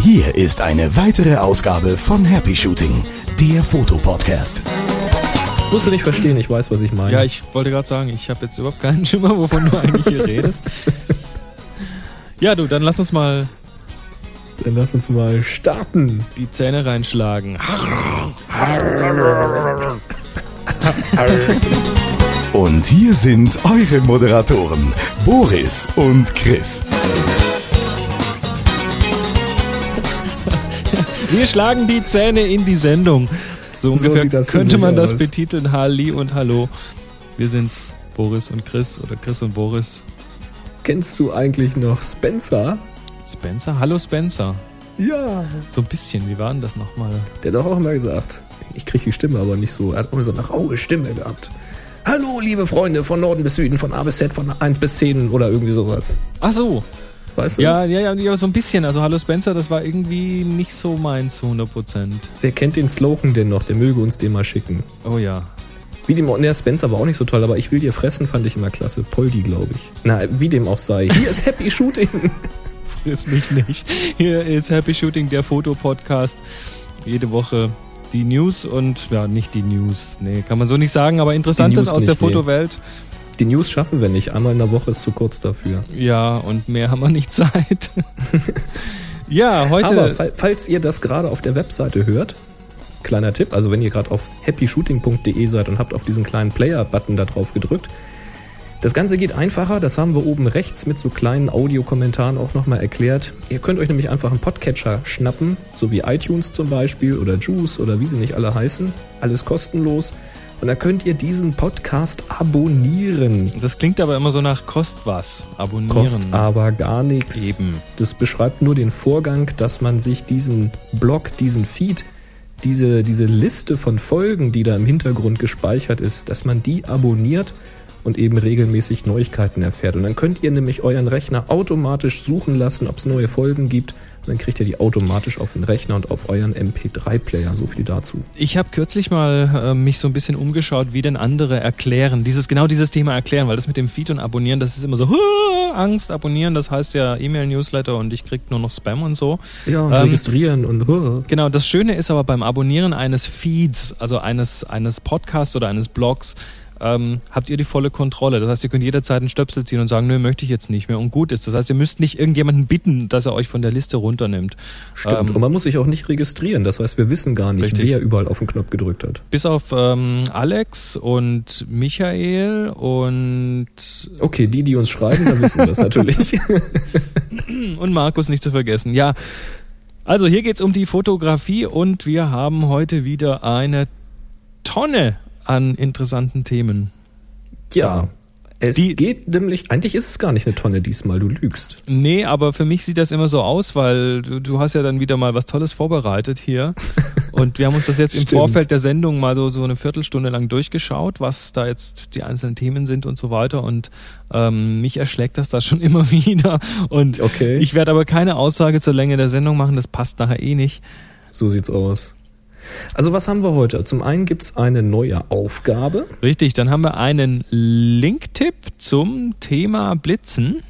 Hier ist eine weitere Ausgabe von Happy Shooting, der Fotopodcast. Musst du nicht verstehen, ich weiß, was ich meine. Ja, ich wollte gerade sagen, ich habe jetzt überhaupt keinen Schimmer, wovon du eigentlich hier redest. Ja, du, dann lass uns mal Dann lass uns mal starten. die Zähne reinschlagen. Und hier sind eure Moderatoren, Boris und Chris. Wir schlagen die Zähne in die Sendung. So ungefähr das könnte man das aus. betiteln. Halli und Hallo. Wir sind's, Boris und Chris oder Chris und Boris. Kennst du eigentlich noch Spencer? Spencer? Hallo Spencer. Ja. So ein bisschen, wie war denn das nochmal? Der hat doch auch immer gesagt. Ich krieg die Stimme aber nicht so. Er hat immer so eine raue Stimme gehabt. Hallo, liebe Freunde, von Norden bis Süden, von A bis Z, von 1 bis 10 oder irgendwie sowas. Ach so. Weißt du? Ja, ja, ja, so ein bisschen. Also Hallo Spencer, das war irgendwie nicht so meins zu 100 Prozent. Wer kennt den Slogan denn noch? Der möge uns den mal schicken. Oh ja. Wie dem auch, der Spencer war auch nicht so toll, aber ich will dir fressen, fand ich immer klasse. Poldi, glaube ich. Na, wie dem auch sei. Hier ist Happy Shooting. Friss mich nicht. Hier ist Happy Shooting, der Fotopodcast. Jede Woche die News und, ja, nicht die News, nee, kann man so nicht sagen, aber Interessantes aus der nicht, nee. Fotowelt. Die News schaffen wir nicht. Einmal in der Woche ist zu kurz dafür. Ja, und mehr haben wir nicht Zeit. ja, heute. Aber fall- falls ihr das gerade auf der Webseite hört, kleiner Tipp, also wenn ihr gerade auf happyshooting.de seid und habt auf diesen kleinen Player-Button da drauf gedrückt, das Ganze geht einfacher, das haben wir oben rechts mit so kleinen Audiokommentaren auch nochmal erklärt. Ihr könnt euch nämlich einfach einen Podcatcher schnappen, so wie iTunes zum Beispiel oder Juice oder wie sie nicht alle heißen. Alles kostenlos. Und da könnt ihr diesen Podcast abonnieren. das klingt aber immer so nach Kost was. Abonnieren. Kostet aber gar nichts. Eben. Das beschreibt nur den Vorgang, dass man sich diesen Blog, diesen Feed, diese, diese Liste von Folgen, die da im Hintergrund gespeichert ist, dass man die abonniert und eben regelmäßig Neuigkeiten erfährt. Und dann könnt ihr nämlich euren Rechner automatisch suchen lassen, ob es neue Folgen gibt. Und dann kriegt ihr die automatisch auf den Rechner und auf euren MP3-Player. So viel dazu. Ich habe kürzlich mal äh, mich so ein bisschen umgeschaut, wie denn andere erklären, dieses genau dieses Thema erklären, weil das mit dem Feed und Abonnieren, das ist immer so "Huh, Angst, abonnieren, das heißt ja E-Mail-Newsletter und ich krieg nur noch Spam und so. Ja, und Ähm, registrieren und huh. Genau, das Schöne ist aber beim Abonnieren eines Feeds, also eines, eines Podcasts oder eines Blogs, ähm, habt ihr die volle Kontrolle. Das heißt, ihr könnt jederzeit einen Stöpsel ziehen und sagen, nö, möchte ich jetzt nicht mehr und gut ist. Das heißt, ihr müsst nicht irgendjemanden bitten, dass er euch von der Liste runternimmt. Stimmt. Ähm, und man muss sich auch nicht registrieren. Das heißt, wir wissen gar nicht, Richtig. wer überall auf den Knopf gedrückt hat. bis auf ähm, Alex und Michael und, Okay, die, die uns schreiben, da wissen wir das natürlich. und Markus nicht zu vergessen. Ja, also hier geht's um die Fotografie und wir haben heute wieder eine Tonne an interessanten Themen. Ja. Es Die- geht nämlich, eigentlich ist es gar nicht eine Tonne diesmal, du lügst. Nee, aber für mich sieht das immer so aus, weil du, du hast ja dann wieder mal was Tolles vorbereitet hier. Und wir haben uns das jetzt im. Vorfeld der Sendung mal so, so eine Viertelstunde lang durchgeschaut, was da jetzt die einzelnen Themen sind und so weiter. Und ähm, mich erschlägt das da schon immer wieder. Und Okay. ich werde aber keine Aussage zur Länge der Sendung machen, das passt nachher eh nicht. So sieht's aus. Also was haben wir heute? Zum einen gibt's eine neue Aufgabe. Richtig, dann haben wir einen Link-Tipp zum Thema Blitzen.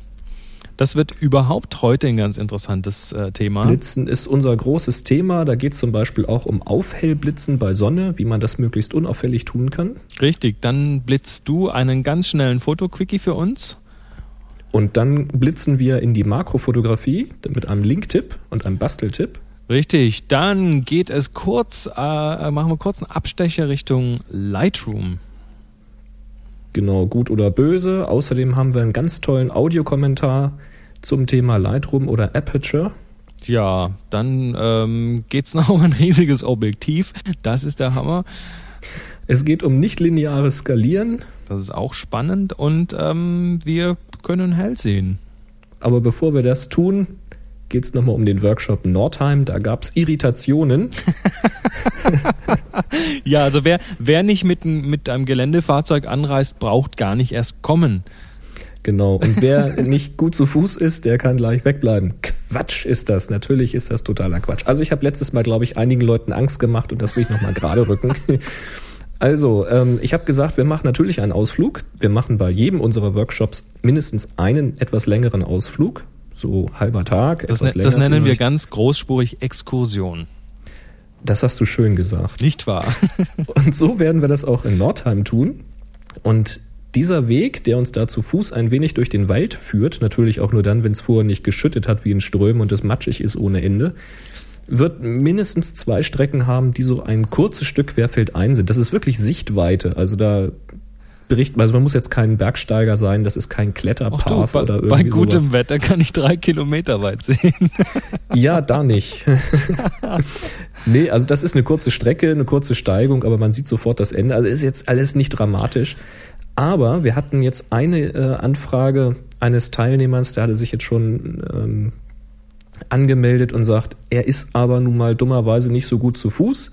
Das wird überhaupt heute ein ganz interessantes äh, Thema. Blitzen ist unser großes Thema. Da geht's zum Beispiel auch um Aufhellblitzen bei Sonne, wie man das möglichst unauffällig tun kann. Richtig, dann blitzt du einen ganz schnellen Fotoquickie für uns. Und dann blitzen wir in die Makrofotografie mit einem Linktipp und einem Basteltipp. Richtig, dann geht es kurz, äh, machen wir kurz einen Abstecher Richtung Lightroom. Genau, gut oder böse. Außerdem haben wir einen ganz tollen Audiokommentar zum Thema Lightroom oder Aperture. Ja, dann ähm, geht's noch um ein riesiges Objektiv. Das ist der Hammer. Es geht um nichtlineares Skalieren. Das ist auch spannend und ähm, wir können hell sehen. Aber bevor wir das tun, geht es nochmal um den Workshop Nordheim. Da gab es Irritationen. Ja, also wer, wer nicht mit, mit einem Geländefahrzeug anreist, braucht gar nicht erst kommen. Genau. Und wer nicht gut zu Fuß ist, der kann gleich wegbleiben. Quatsch ist das. Natürlich ist das totaler Quatsch. Also ich habe letztes Mal, glaube ich, einigen Leuten Angst gemacht und das will ich nochmal gerade rücken. Also, ähm, ich habe gesagt, wir machen natürlich einen Ausflug. Wir machen bei jedem unserer Workshops mindestens einen etwas längeren Ausflug. So halber Tag. Das, etwas ne, das nennen wir ganz großspurig Exkursion. Das hast du schön gesagt. Nicht wahr? Und so werden wir das auch in Nordheim tun. Und dieser Weg, der uns da zu Fuß ein wenig durch den Wald führt, natürlich auch nur dann, wenn es vorher nicht geschüttet hat wie in Strömen und es matschig ist ohne Ende, wird mindestens zwei Strecken haben, die so ein kurzes Stück querfeldein sind. Das ist wirklich Sichtweite. Also da berichten, also man muss jetzt kein Bergsteiger sein, das ist kein Ach du, bei, oder irgendwie bei gutem sowas. Wetter kann ich drei Kilometer weit sehen. Ja, da nicht. nee, also das ist eine kurze Strecke, eine kurze Steigung, aber man sieht sofort das Ende. Also ist jetzt alles nicht dramatisch. Aber wir hatten jetzt eine äh, Anfrage eines Teilnehmers, der hatte sich jetzt schon ähm, angemeldet und sagt, er ist aber nun mal dummerweise nicht so gut zu Fuß.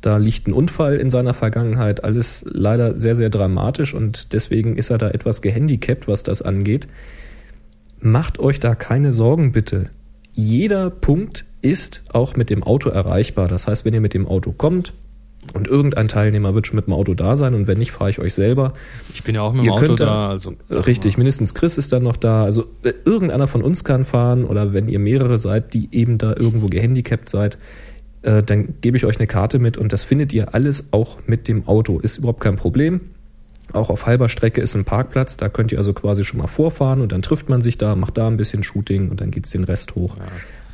Da liegt ein Unfall in seiner Vergangenheit, alles leider sehr, sehr dramatisch und deswegen ist er da etwas gehandicapt, was das angeht. Macht euch da keine Sorgen bitte. Jeder Punkt ist auch mit dem Auto erreichbar. Das heißt, wenn ihr mit dem Auto kommt und irgendein Teilnehmer wird schon mit dem Auto da sein und wenn nicht, fahre ich euch selber. Ich bin ja auch mit dem Ihr Auto da. Also, Richtig, mindestens Chris ist dann noch da. Also äh, irgendeiner von uns kann fahren oder wenn ihr mehrere seid, die eben da irgendwo gehandicapt seid, äh, dann gebe ich euch eine Karte mit und das findet ihr alles auch mit dem Auto. Ist überhaupt kein Problem. Auch auf halber Strecke ist ein Parkplatz, da könnt ihr also quasi schon mal vorfahren und dann trifft man sich da, macht da ein bisschen Shooting und dann geht's den Rest hoch.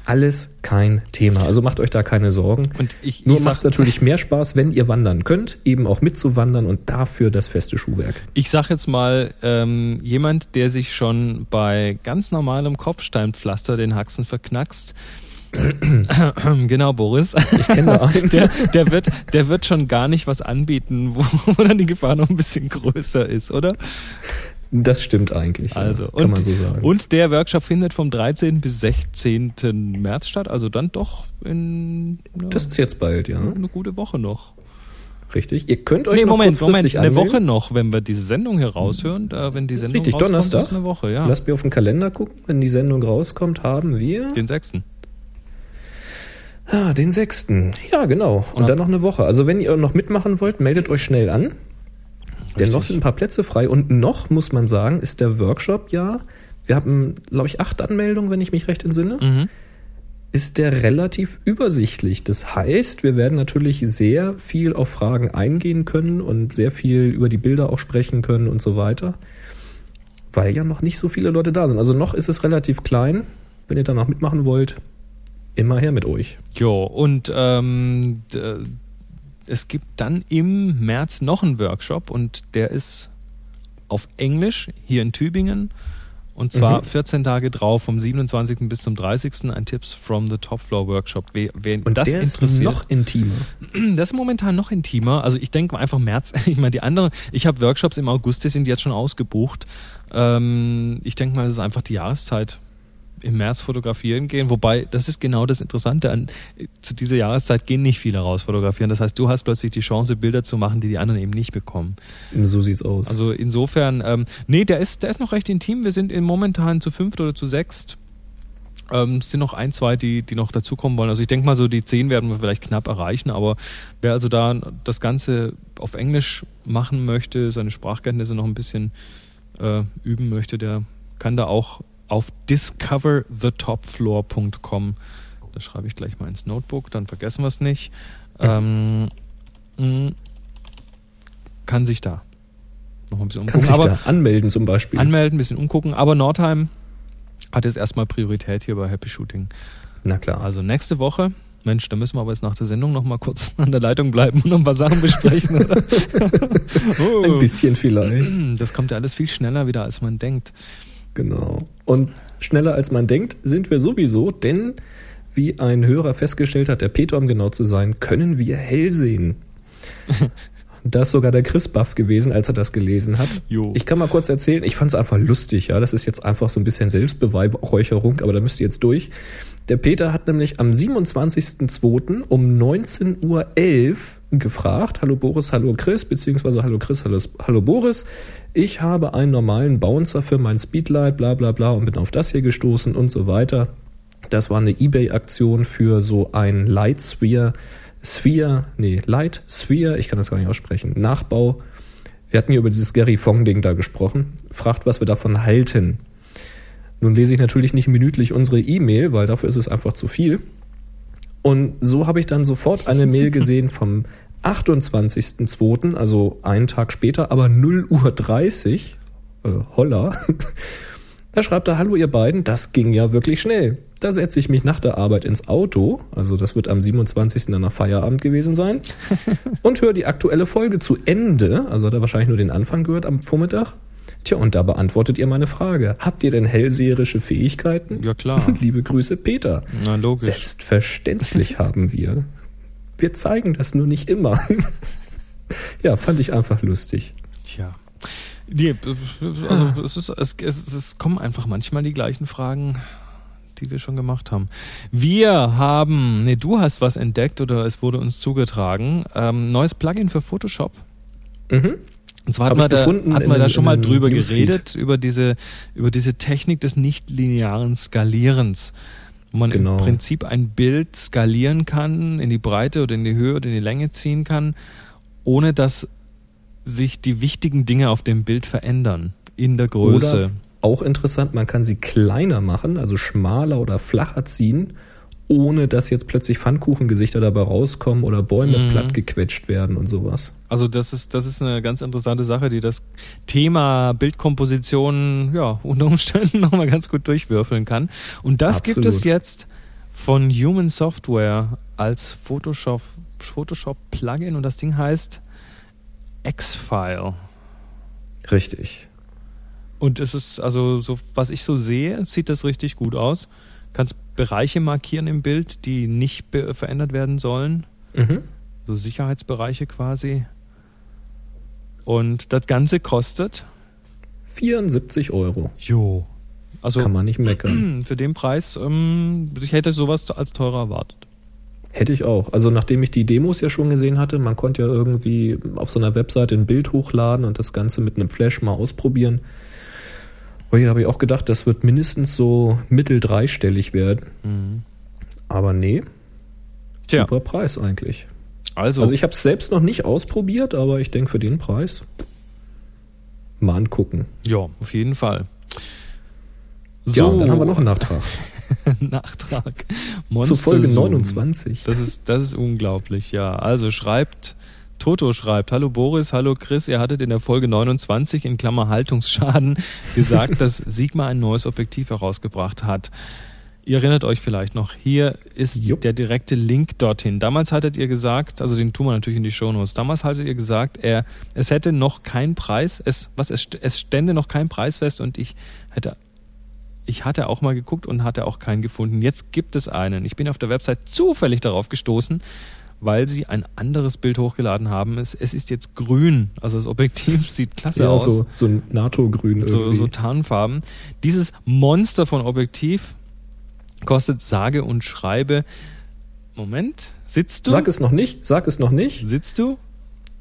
Alles kein Thema. Also macht euch da keine Sorgen. Und ich, Nur macht es natürlich mehr Spaß, wenn ihr wandern könnt, eben auch mitzuwandern und dafür das feste Schuhwerk. ich sag jetzt mal, ähm, jemand, der sich schon bei ganz normalem Kopfsteinpflaster den Haxen verknackst, genau, Boris. Ich kenne einen. Der, der, wird, der wird schon gar nicht was anbieten, wo, wo dann die Gefahr noch ein bisschen größer ist, oder? Das stimmt eigentlich. ja. Also, kann und, man so sagen. Und der Workshop findet vom 13. bis 16. März statt, also dann doch in ja, das ist jetzt bald, ja. eine gute Woche noch. Richtig. Ihr könnt euch Nee, noch Moment, Moment, eine anmelden. Woche noch, wenn wir diese Sendung hier raushören, da, wenn die Sendung Richtig, rauskommt, Donnerstag. ist eine Woche, ja. Lasst mir auf den Kalender gucken. Wenn die Sendung rauskommt, haben wir Den 6. ah, den 6. Ja, genau. Und Ja. dann noch eine Woche. Also wenn ihr noch mitmachen wollt, meldet euch schnell an. Denn noch sind ein paar Plätze frei. Und noch, muss man sagen, ist der Workshop ja, wir haben, glaube ich, acht Anmeldungen, wenn ich mich recht entsinne. Mhm. ist der relativ übersichtlich. Das heißt, wir werden natürlich sehr viel auf Fragen eingehen können und sehr viel über die Bilder auch sprechen können und so weiter, weil ja noch nicht so viele Leute da sind. Also noch ist es relativ klein. Wenn ihr danach mitmachen wollt, immer her mit euch. Jo, und ähm, es gibt dann im März noch einen Workshop und der ist auf Englisch hier in Tübingen. Und zwar Mhm. 14 Tage drauf, vom 27. bis zum 30. ein Tipps from the Top Floor Workshop. Wer, wen Und das der ist interessiert, noch intimer. das ist momentan noch intimer. Also ich denke einfach März. Ich meine, die anderen, ich habe Workshops im August, die sind jetzt schon ausgebucht. Ähm, ich denke mal, es ist einfach die Jahreszeit. Im März fotografieren gehen, wobei das ist genau das Interessante an zu dieser Jahreszeit gehen nicht viele raus fotografieren. Das heißt, du hast plötzlich die Chance, Bilder zu machen, die die anderen eben nicht bekommen. So sieht's aus. Also insofern, ähm, nee, der ist, der ist noch recht intim. Wir sind in momentan zu fünft oder zu sechst. Ähm, es sind noch ein, zwei, die, die noch dazukommen wollen. Also ich denke mal, so die zehn werden wir vielleicht knapp erreichen, aber wer also da das Ganze auf Englisch machen möchte, seine Sprachkenntnisse noch ein bisschen äh, üben möchte, der kann da auch auf discoverthetopfloor.com, das schreibe ich gleich mal ins Notebook, dann vergessen wir es nicht, ähm, mh, kann sich da noch ein bisschen Kann umgucken. sich Aber da anmelden zum Beispiel. anmelden, ein bisschen umgucken. Aber Nordheim hat jetzt erstmal Priorität hier bei Happy Shooting. Na klar. Also nächste Woche, Mensch, da müssen wir aber jetzt nach der Sendung noch mal kurz an der Leitung bleiben und noch ein paar Sachen besprechen. Oder? oh. Ein bisschen vielleicht. Das kommt ja alles viel schneller wieder, als man denkt. Genau. Und schneller als man denkt, sind wir sowieso, denn wie ein Hörer festgestellt hat, der Peter, um genau zu sein, können wir hell sehen. Das ist sogar der Chris Buff gewesen, als er das gelesen hat. Jo. Ich kann mal kurz erzählen, ich fand es einfach lustig, ja. Das ist jetzt einfach so ein bisschen Selbstbeweihräucherung, aber da müsst ihr jetzt durch. Der Peter hat nämlich am 27.02. um 19.11 Uhr gefragt, hallo Boris, hallo Chris, beziehungsweise hallo Chris, hallo, hallo Boris, ich habe einen normalen Bouncer für mein Speedlight, bla bla bla und bin auf das hier gestoßen und so weiter. Das war eine Ebay-Aktion für so ein Lightsphere Sphere, nee, Light Sphere, ich kann das gar nicht aussprechen, Nachbau. Wir hatten hier über dieses Gary Fong-Ding da gesprochen. Fragt, was wir davon halten. Nun lese ich natürlich nicht minütlich unsere E-Mail, weil dafür ist es einfach zu viel. Und so habe ich dann sofort eine Mail gesehen vom 28.02., also einen Tag später, aber 0 Uhr 30, äh, holla. Da schreibt er, hallo ihr beiden, das ging ja wirklich schnell. Da setze ich mich nach der Arbeit ins Auto, also das wird am 27. dann nach Feierabend gewesen sein, und höre die aktuelle Folge zu Ende, also hat er wahrscheinlich nur den Anfang gehört am Vormittag. Tja, und da beantwortet ihr meine Frage. Habt ihr denn hellseherische Fähigkeiten? Ja, klar. Liebe Grüße, Peter. Na, logisch. Selbstverständlich haben wir. Wir zeigen das nur nicht immer. ja, fand ich einfach lustig. Tja. Die, also es, ist, es, es, es kommen einfach manchmal die gleichen Fragen, die wir schon gemacht haben. Wir haben, nee, du hast was entdeckt oder es wurde uns zugetragen. Ähm, neues Plugin für Photoshop. Mhm. Und zwar hat man, da, gefunden hat in man da schon mal drüber Newsfeed. geredet, über diese, über diese Technik des nichtlinearen Skalierens. Wo man Genau. im Prinzip ein Bild skalieren kann, in die Breite oder in die Höhe oder in die Länge ziehen kann, ohne dass sich die wichtigen Dinge auf dem Bild verändern. In der Größe. Oder auch interessant, man kann sie kleiner machen, also schmaler oder flacher ziehen, ohne dass jetzt plötzlich Pfannkuchengesichter dabei rauskommen oder Bäume Mhm. platt gequetscht werden und sowas. Also das ist, das ist eine ganz interessante Sache, die das Thema Bildkomposition ja unter Umständen nochmal ganz gut durchwürfeln kann. Und das gibt Absolut. es jetzt von Human Software als Photoshop, Photoshop Plugin und das Ding heißt X-File. Richtig. Und es ist also so, was ich so sehe, sieht das richtig gut aus. Kannst Bereiche markieren im Bild, die nicht verändert werden sollen. Mhm. so Sicherheitsbereiche quasi. Und das Ganze kostet, 74 Euro. jo, also Kann man nicht meckern. für den Preis, ähm, ich hätte sowas als teurer erwartet. Hätte ich auch. Also nachdem ich die Demos ja schon gesehen hatte, man konnte ja irgendwie auf so einer Webseite ein Bild hochladen und das Ganze mit einem Flash mal ausprobieren. Und hier habe ich auch gedacht, das wird mindestens so mittel dreistellig werden. Aber nee, Tja, super Preis eigentlich. also, Also ich habe es selbst noch nicht ausprobiert, aber ich denke für den Preis mal angucken. ja, auf jeden Fall. Ja, und dann haben wir noch einen Nachtrag. Nachtrag. Zur Monster Folge Zoom. 29. Das ist, das ist unglaublich, ja. Also schreibt, Toto schreibt, hallo Boris, hallo Chris, ihr hattet in der Folge 29 in Klammer Haltungsschaden gesagt, dass Sigma ein neues Objektiv herausgebracht hat. Ihr erinnert euch vielleicht noch, hier ist Jupp. der direkte Link dorthin. Damals hattet ihr gesagt, also den tun wir natürlich in die Shownotes, damals hattet ihr gesagt, er, es hätte noch kein Preis, es, was, es, es stände noch kein Preis fest und ich hätte ich hatte auch mal geguckt und hatte auch keinen gefunden. Jetzt gibt es einen. Ich bin auf der Website zufällig darauf gestoßen, weil sie ein anderes Bild hochgeladen haben. Es, es ist jetzt grün. Also das Objektiv sieht klasse Ja, aus. so, so ein NATO-Grün so, irgendwie. so Tarnfarben. Dieses Monster von Objektiv kostet sage und schreibe. Moment, sitzt du? Sag es noch nicht, sag es noch nicht, Sitzt du?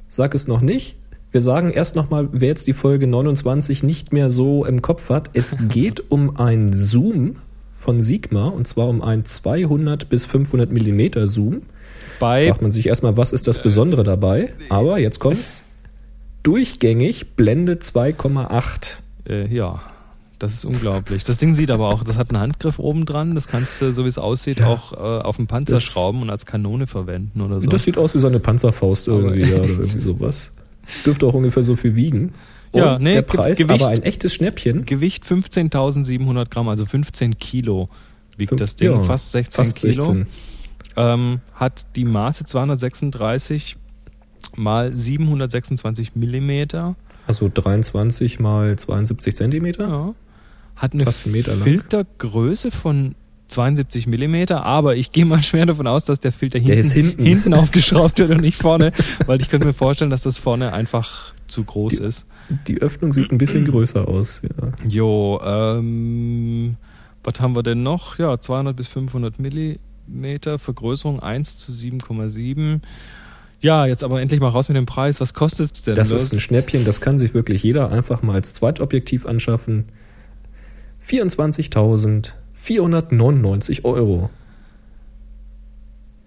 sag es noch nicht. Wir sagen erst nochmal, wer jetzt die Folge 29 nicht mehr so im Kopf hat. Es geht um ein Zoom von Sigma und zwar um ein 200 bis 500 Millimeter Zoom. Bei Fragt man sich erstmal, was ist das Besondere dabei? Aber jetzt kommt's. Durchgängig Blende 2,8. Äh, ja, das ist unglaublich. Das Ding sieht aber auch, das hat einen Handgriff oben dran. Das kannst du, so wie es aussieht, Ja. auch äh, auf den Panzer Das- schrauben und als Kanone verwenden oder so. Das sieht aus wie so eine Panzerfaust irgendwie oder irgendwie sowas. Dürfte auch ungefähr so viel wiegen. Und Ja, nee, der Preis Gewicht- aber ein echtes Schnäppchen. Gewicht 15.700 Gramm, also 15 Kilo wiegt Fünf- das Ding, ja, fast 16 Fast Kilo. 16. Ähm, hat die Maße 236 mal 726 Millimeter. Also 23 mal 72 Zentimeter. Ja. Hat eine. Filtergröße von 72 Millimeter, aber ich gehe mal schwer davon aus, dass der Filter Der hinten, hinten. hinten aufgeschraubt wird und nicht vorne, weil ich könnte mir vorstellen, dass das vorne einfach zu groß Die- ist. Die Öffnung sieht ein bisschen größer aus. Ja. Jo, ähm, was haben wir denn noch? Ja, 200 bis 500 Millimeter, Vergrößerung 1 zu 7,7. Ja, jetzt aber endlich mal raus mit dem Preis. Was kostet es denn? Das ist ein Schnäppchen, das kann sich wirklich jeder einfach mal als Zweitobjektiv anschaffen. 24.499 Euro.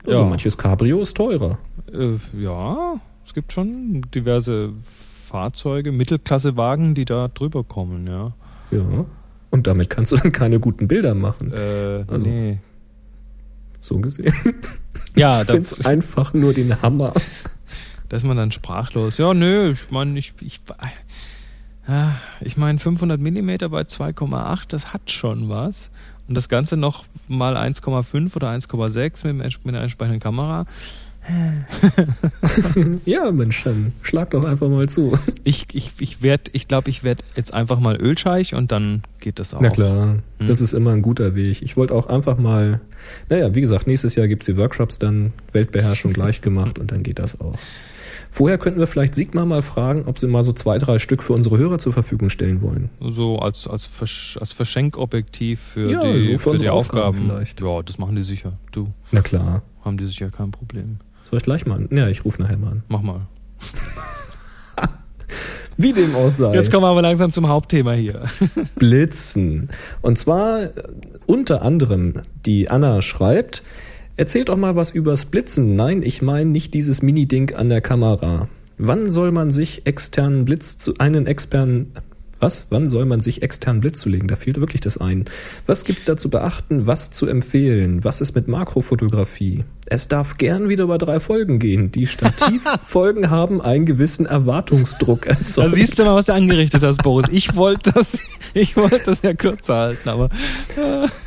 Also Ja. manches Cabrio ist teurer. Äh, ja, es gibt schon diverse Fahrzeuge, Mittelklassewagen, die da drüber kommen, ja. Ja. Und damit kannst du dann keine guten Bilder machen. Äh, Also- nee. So gesehen. Ja, ich da, finde es einfach nur den Hammer. da ist man dann sprachlos. Ja, nö, ich meine, ich, ich, ah, ich meine 500 Millimeter bei 2,8, das hat schon was. Und das Ganze noch mal 1,5 oder 1,6 mit, mit der entsprechenden Kamera. Ja, Mensch, dann schlag doch einfach mal zu. Ich, ich, ich werde, ich glaube, ich werde jetzt einfach mal Ölscheich und dann geht das auch. Na klar, Hm. das ist immer ein guter Weg. Ich wollte auch einfach mal, naja, wie gesagt, nächstes Jahr gibt's die Workshops dann, Weltbeherrschung leicht gemacht und dann geht das auch. Vorher könnten wir vielleicht Sigmar mal fragen, ob sie mal so zwei, drei Stück für unsere Hörer zur Verfügung stellen wollen. So als, als, Versch als Verschenkobjektiv für Ja, die, so für für die Aufgaben Aufgaben. vielleicht. Ja, das machen die sicher. Du, Na klar. haben die sicher kein Problem. Soll ich gleich mal? Ja, ich rufe nachher mal an. Mach mal. Wie dem auch sei. Jetzt kommen wir aber langsam zum Hauptthema hier. Blitzen. Und zwar äh, unter anderem, die Anna schreibt, erzählt doch mal was übers Blitzen. Nein, ich meine nicht dieses Mini-Ding an der Kamera. Wann soll man sich externen Blitz zu einen externen was? Wann soll man sich externen Blitz zulegen? Da fehlt wirklich das ein. Was gibt's da zu beachten? Was zu empfehlen? Was ist mit Makrofotografie? Es darf gern wieder über drei Folgen gehen. Die Stativfolgen haben einen gewissen Erwartungsdruck Da erzeugt. siehst du mal, was du angerichtet hast, Boris. Ich wollte das, ich wollte das ja kürzer halten, aber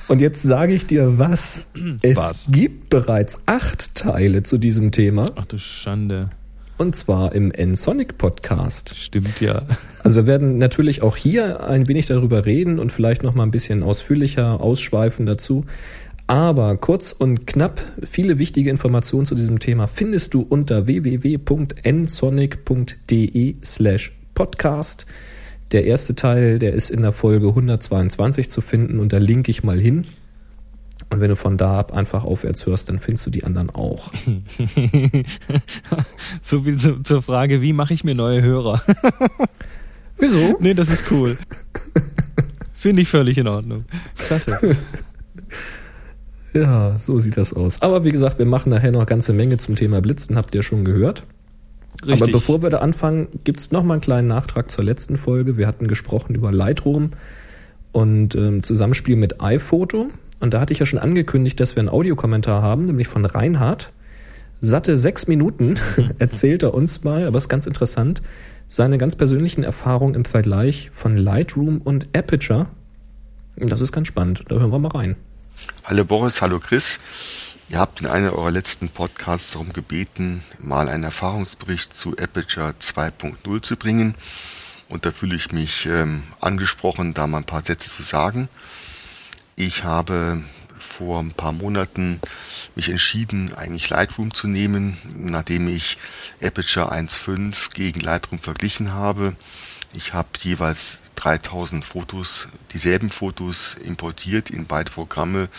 Und jetzt sage ich dir was. Es Was? gibt bereits acht Teile zu diesem Thema. ach du Schande. Und zwar im N-Sonic Podcast. Stimmt ja. Also wir werden natürlich auch hier ein wenig darüber reden und vielleicht noch mal ein bisschen ausführlicher ausschweifen dazu. Aber kurz und knapp, viele wichtige Informationen zu diesem Thema findest du unter www.nsonic.de slash podcast. Der erste Teil, der ist in der Folge 122 zu finden und da linke ich mal hin. Und wenn du von da ab einfach aufwärts hörst, dann findest du die anderen auch. so viel zu, zur Frage, wie mache ich mir neue Hörer? Wieso? nee, das ist cool. Finde ich völlig in Ordnung. Klasse. Ja, so sieht das aus. Aber wie gesagt, wir machen nachher noch eine ganze Menge zum Thema Blitzen, habt ihr schon gehört. Richtig. Aber bevor wir da anfangen, gibt's noch mal einen kleinen Nachtrag zur letzten Folge. Wir hatten gesprochen über Lightroom und ähm, Zusammenspiel mit iPhoto. Und da hatte ich ja schon angekündigt, dass wir einen Audiokommentar haben, nämlich von Reinhard. Satte sechs Minuten erzählt er uns mal, aber es ist ganz interessant, seine ganz persönlichen Erfahrungen im Vergleich von Lightroom und Aperture. Das ist ganz spannend. Da hören wir mal rein. Hallo Boris, hallo Chris. Ihr habt in einer eurer letzten Podcasts darum gebeten, mal einen Erfahrungsbericht zu Aperture 2.0 zu bringen. Und da fühle ich mich ähm, angesprochen, da mal ein paar Sätze zu sagen. Ich habe vor ein paar Monaten mich entschieden, eigentlich Lightroom zu nehmen, nachdem ich Aperture 1.5 gegen Lightroom verglichen habe. Ich habe jeweils 3000 Fotos, dieselben Fotos importiert in beide Programme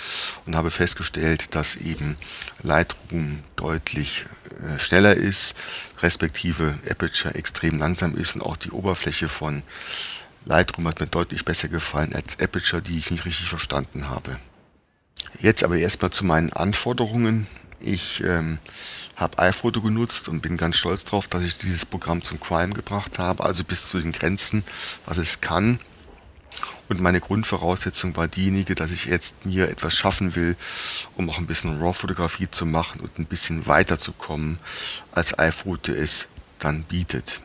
und habe festgestellt, dass eben Lightroom deutlich äh, schneller ist, respektive Aperture extrem langsam ist und auch die Oberfläche von Lightroom hat mir deutlich besser gefallen als Aperture, die ich nicht richtig verstanden habe. Jetzt aber erstmal zu meinen Anforderungen. Ich ähm, habe iPhoto genutzt und bin ganz stolz darauf, dass ich dieses Programm zum Crime gebracht habe, also bis zu den Grenzen, was es kann. Und meine Grundvoraussetzung war diejenige, dass ich jetzt mir etwas schaffen will, um auch ein bisschen RAW-Fotografie zu machen und ein bisschen weiterzukommen, als iPhoto es dann bietet.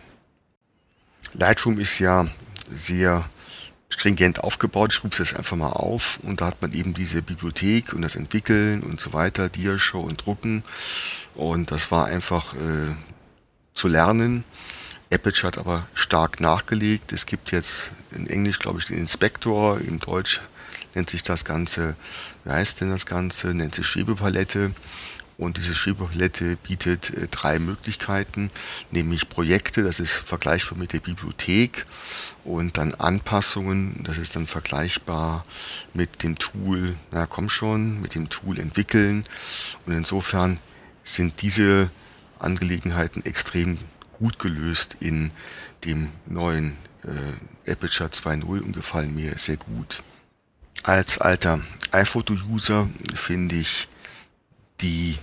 Lightroom ist ja sehr stringent aufgebaut. Ich es jetzt einfach mal auf und da hat man eben diese Bibliothek und das Entwickeln und so weiter, Diashow und Drucken und das war einfach äh, zu lernen. Aperture hat aber stark nachgelegt. Es gibt jetzt in Englisch, glaube ich, den Inspektor, im Deutsch nennt sich das Ganze, wie heißt denn das Ganze, nennt sich Schwebepalette. Und diese Schwebepalette bietet äh, drei Möglichkeiten, nämlich Projekte, das ist vergleichbar mit der Bibliothek, und dann Anpassungen, das ist dann vergleichbar mit dem Tool, na komm schon, mit dem Tool entwickeln. Und insofern sind diese Angelegenheiten extrem gut gelöst in dem neuen äh, Aperture 2.0 und gefallen mir sehr gut. Als alter iPhoto-User finde ich die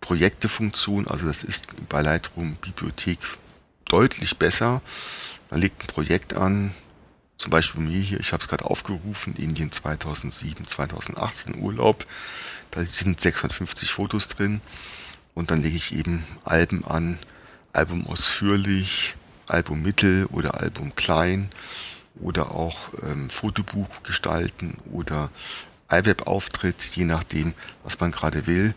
Projektefunktion, also das ist bei Lightroom Bibliothek deutlich besser. Man legt ein Projekt an, zum Beispiel mir hier, ich habe es gerade aufgerufen, Indien 2007, 2018 Urlaub. Da sind 650 Fotos drin und dann lege ich eben Alben an, Album ausführlich, Album mittel oder Album klein oder auch ähm, Fotobuch gestalten oder iWeb-Auftritt, je nachdem, was man gerade will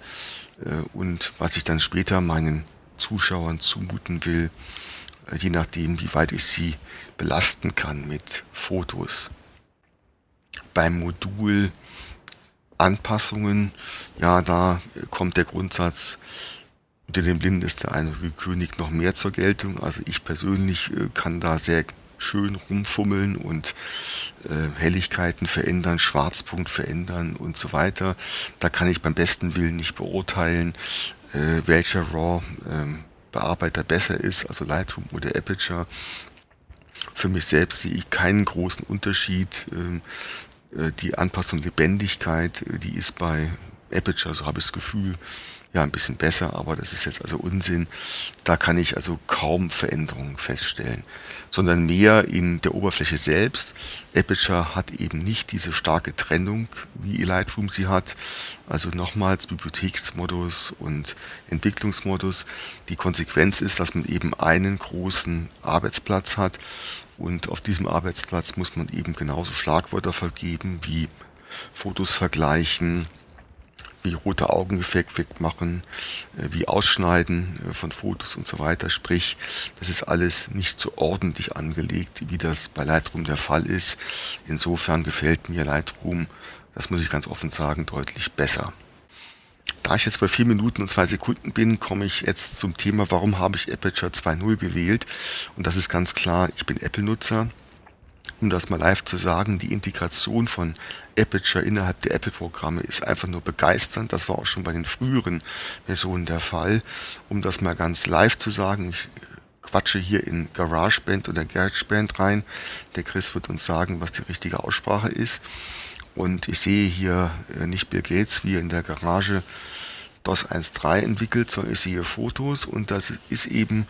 äh, und was ich dann später meinen Zuschauern zumuten will, äh, je nachdem, wie weit ich sie belasten kann mit Fotos. Beim Modul Anpassungen, ja, da kommt der Grundsatz, unter dem Blinden ist der einzige König noch mehr zur Geltung. Also ich persönlich äh, kann da sehr schön rumfummeln und äh, Helligkeiten verändern, Schwarzpunkt verändern und so weiter. Da kann ich beim besten Willen nicht beurteilen, äh, welcher RAW ähm, besser ist, also Lightroom oder Aperture. Für mich selbst sehe ich keinen großen Unterschied. Ähm, äh, die Anpassung Lebendigkeit, äh, die ist bei Aperture, so habe ich das Gefühl, ja ein bisschen besser, aber das ist jetzt also Unsinn. Da kann ich also kaum Veränderungen feststellen, sondern mehr in der Oberfläche selbst. Aperture hat eben nicht diese starke Trennung, wie Lightroom sie hat. Also nochmals Bibliotheksmodus und Entwicklungsmodus. Die Konsequenz ist, dass man eben einen großen Arbeitsplatz hat und auf diesem Arbeitsplatz muss man eben genauso Schlagwörter vergeben wie Fotos vergleichen, wie rote Augeneffekt wegmachen, äh, wie Ausschneiden äh, von Fotos und so weiter. Sprich, das ist alles nicht so ordentlich angelegt, wie das bei Lightroom der Fall ist. Insofern gefällt mir Lightroom, das muss ich ganz offen sagen, deutlich besser. Da ich jetzt bei vier Minuten und zwei Sekunden bin, komme ich jetzt zum Thema, warum habe ich Aperture 2.0 gewählt. Und das ist ganz klar, ich bin Apple-Nutzer um das mal live zu sagen, die Integration von Aperture innerhalb der Apple-Programme ist einfach nur begeisternd. Das war auch schon bei den früheren Versionen der Fall. Um das mal ganz live zu sagen, ich quatsche hier in GarageBand oder GarageBand rein. Der Chris wird uns sagen, was die richtige Aussprache ist. Und ich sehe hier äh, nicht Bill Gates, wie er in der Garage DOS 1.3 entwickelt, sondern ich sehe Fotos und das ist eben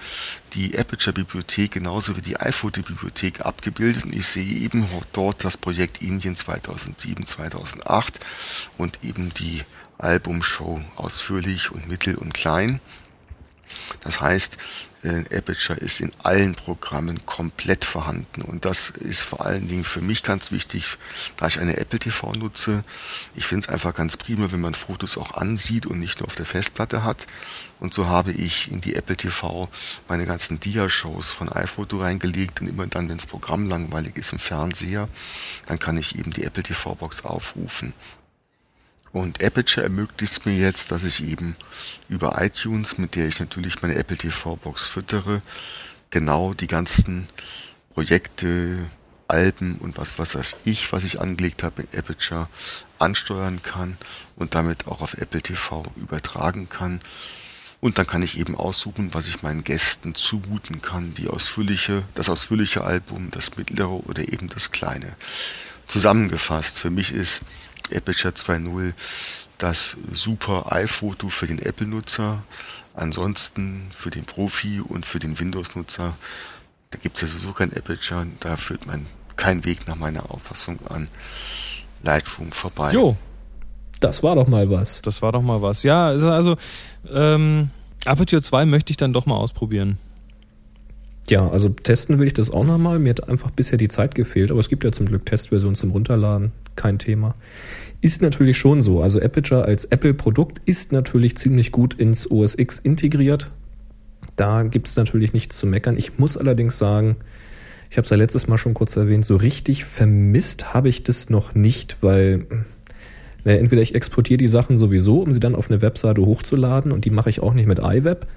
die Aperture-Bibliothek genauso wie die iPhoto-Bibliothek abgebildet und ich sehe eben dort das Projekt Indien 2007, 2008 und eben die Albumshow ausführlich und mittel und klein. Das heißt, Aperture ist in allen Programmen komplett vorhanden und das ist vor allen Dingen für mich ganz wichtig, da ich eine Apple TV nutze. Ich finde es einfach ganz prima, wenn man Fotos auch ansieht und nicht nur auf der Festplatte hat. Und so habe ich in die Apple TV meine ganzen Dia-Shows von iPhoto reingelegt und immer dann, wenn das Programm langweilig ist im Fernseher, dann kann ich eben die Apple TV-Box aufrufen und Aperture ermöglicht mir jetzt, dass ich eben über iTunes, mit der ich natürlich meine Apple TV Box füttere, genau die ganzen Projekte, Alben und was was ich, was ich angelegt habe in Aperture, ansteuern kann und damit auch auf Apple TV übertragen kann. Und dann kann ich eben aussuchen, was ich meinen Gästen zumuten kann, die ausführliche, das ausführliche Album, das mittlere oder eben das kleine. Zusammengefasst, für mich ist Aperture 2.0 das super iPhoto für den Apple-Nutzer. Ansonsten für den Profi und für den Windows-Nutzer, da gibt es ja sowieso kein Aperture, da führt man keinen Weg nach meiner Auffassung an Lightroom vorbei. Jo, das war doch mal was. Das war doch mal was. Ja, also, also ähm, Aperture 2 möchte ich dann doch mal ausprobieren. Ja, also testen will ich das auch nochmal. Mir hat einfach bisher die Zeit gefehlt, aber es gibt ja zum Glück Testversionen zum Runterladen. Kein Thema. Ist natürlich schon so. Also Aperture als Apple-Produkt ist natürlich ziemlich gut ins OS X integriert. Da gibt es natürlich nichts zu meckern. Ich muss allerdings sagen, ich habe es ja letztes Mal schon kurz erwähnt, so richtig vermisst habe ich das noch nicht, weil na, entweder ich exportiere die Sachen sowieso, um sie dann auf eine Webseite hochzuladen und die mache ich auch nicht mit iWeb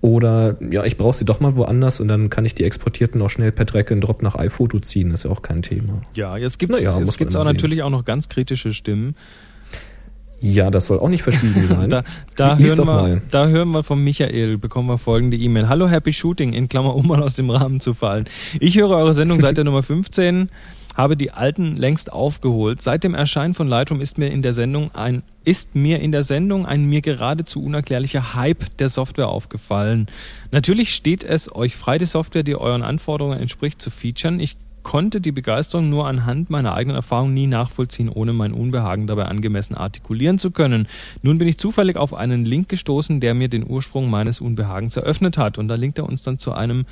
oder ja, ich brauche sie doch mal woanders und dann kann ich die exportierten auch schnell per Drag and Drop nach iPhoto ziehen. Das ist ja auch kein Thema. Ja, jetzt gibt es naja, jetzt gibt's auch sehen. natürlich auch noch ganz kritische Stimmen. Ja, das soll auch nicht verschwiegen sein. da, da, hören wir, da hören wir von Michael, bekommen wir folgende E-Mail. Hallo Happy Shooting, in Klammer um mal aus dem Rahmen zu fallen. Ich höre eure Sendung seit der Nummer 15 habe die alten längst aufgeholt. Seit dem Erscheinen von Lightroom ist mir in der Sendung ein ist mir in der Sendung ein mir geradezu unerklärlicher Hype der Software aufgefallen. Natürlich steht es euch frei, die Software, die euren Anforderungen entspricht, zu featuren. Ich konnte die Begeisterung nur anhand meiner eigenen Erfahrung nie nachvollziehen, ohne mein Unbehagen dabei angemessen artikulieren zu können. Nun bin ich zufällig auf einen Link gestoßen, der mir den Ursprung meines Unbehagens eröffnet hat. Und da linkt er uns dann zu einem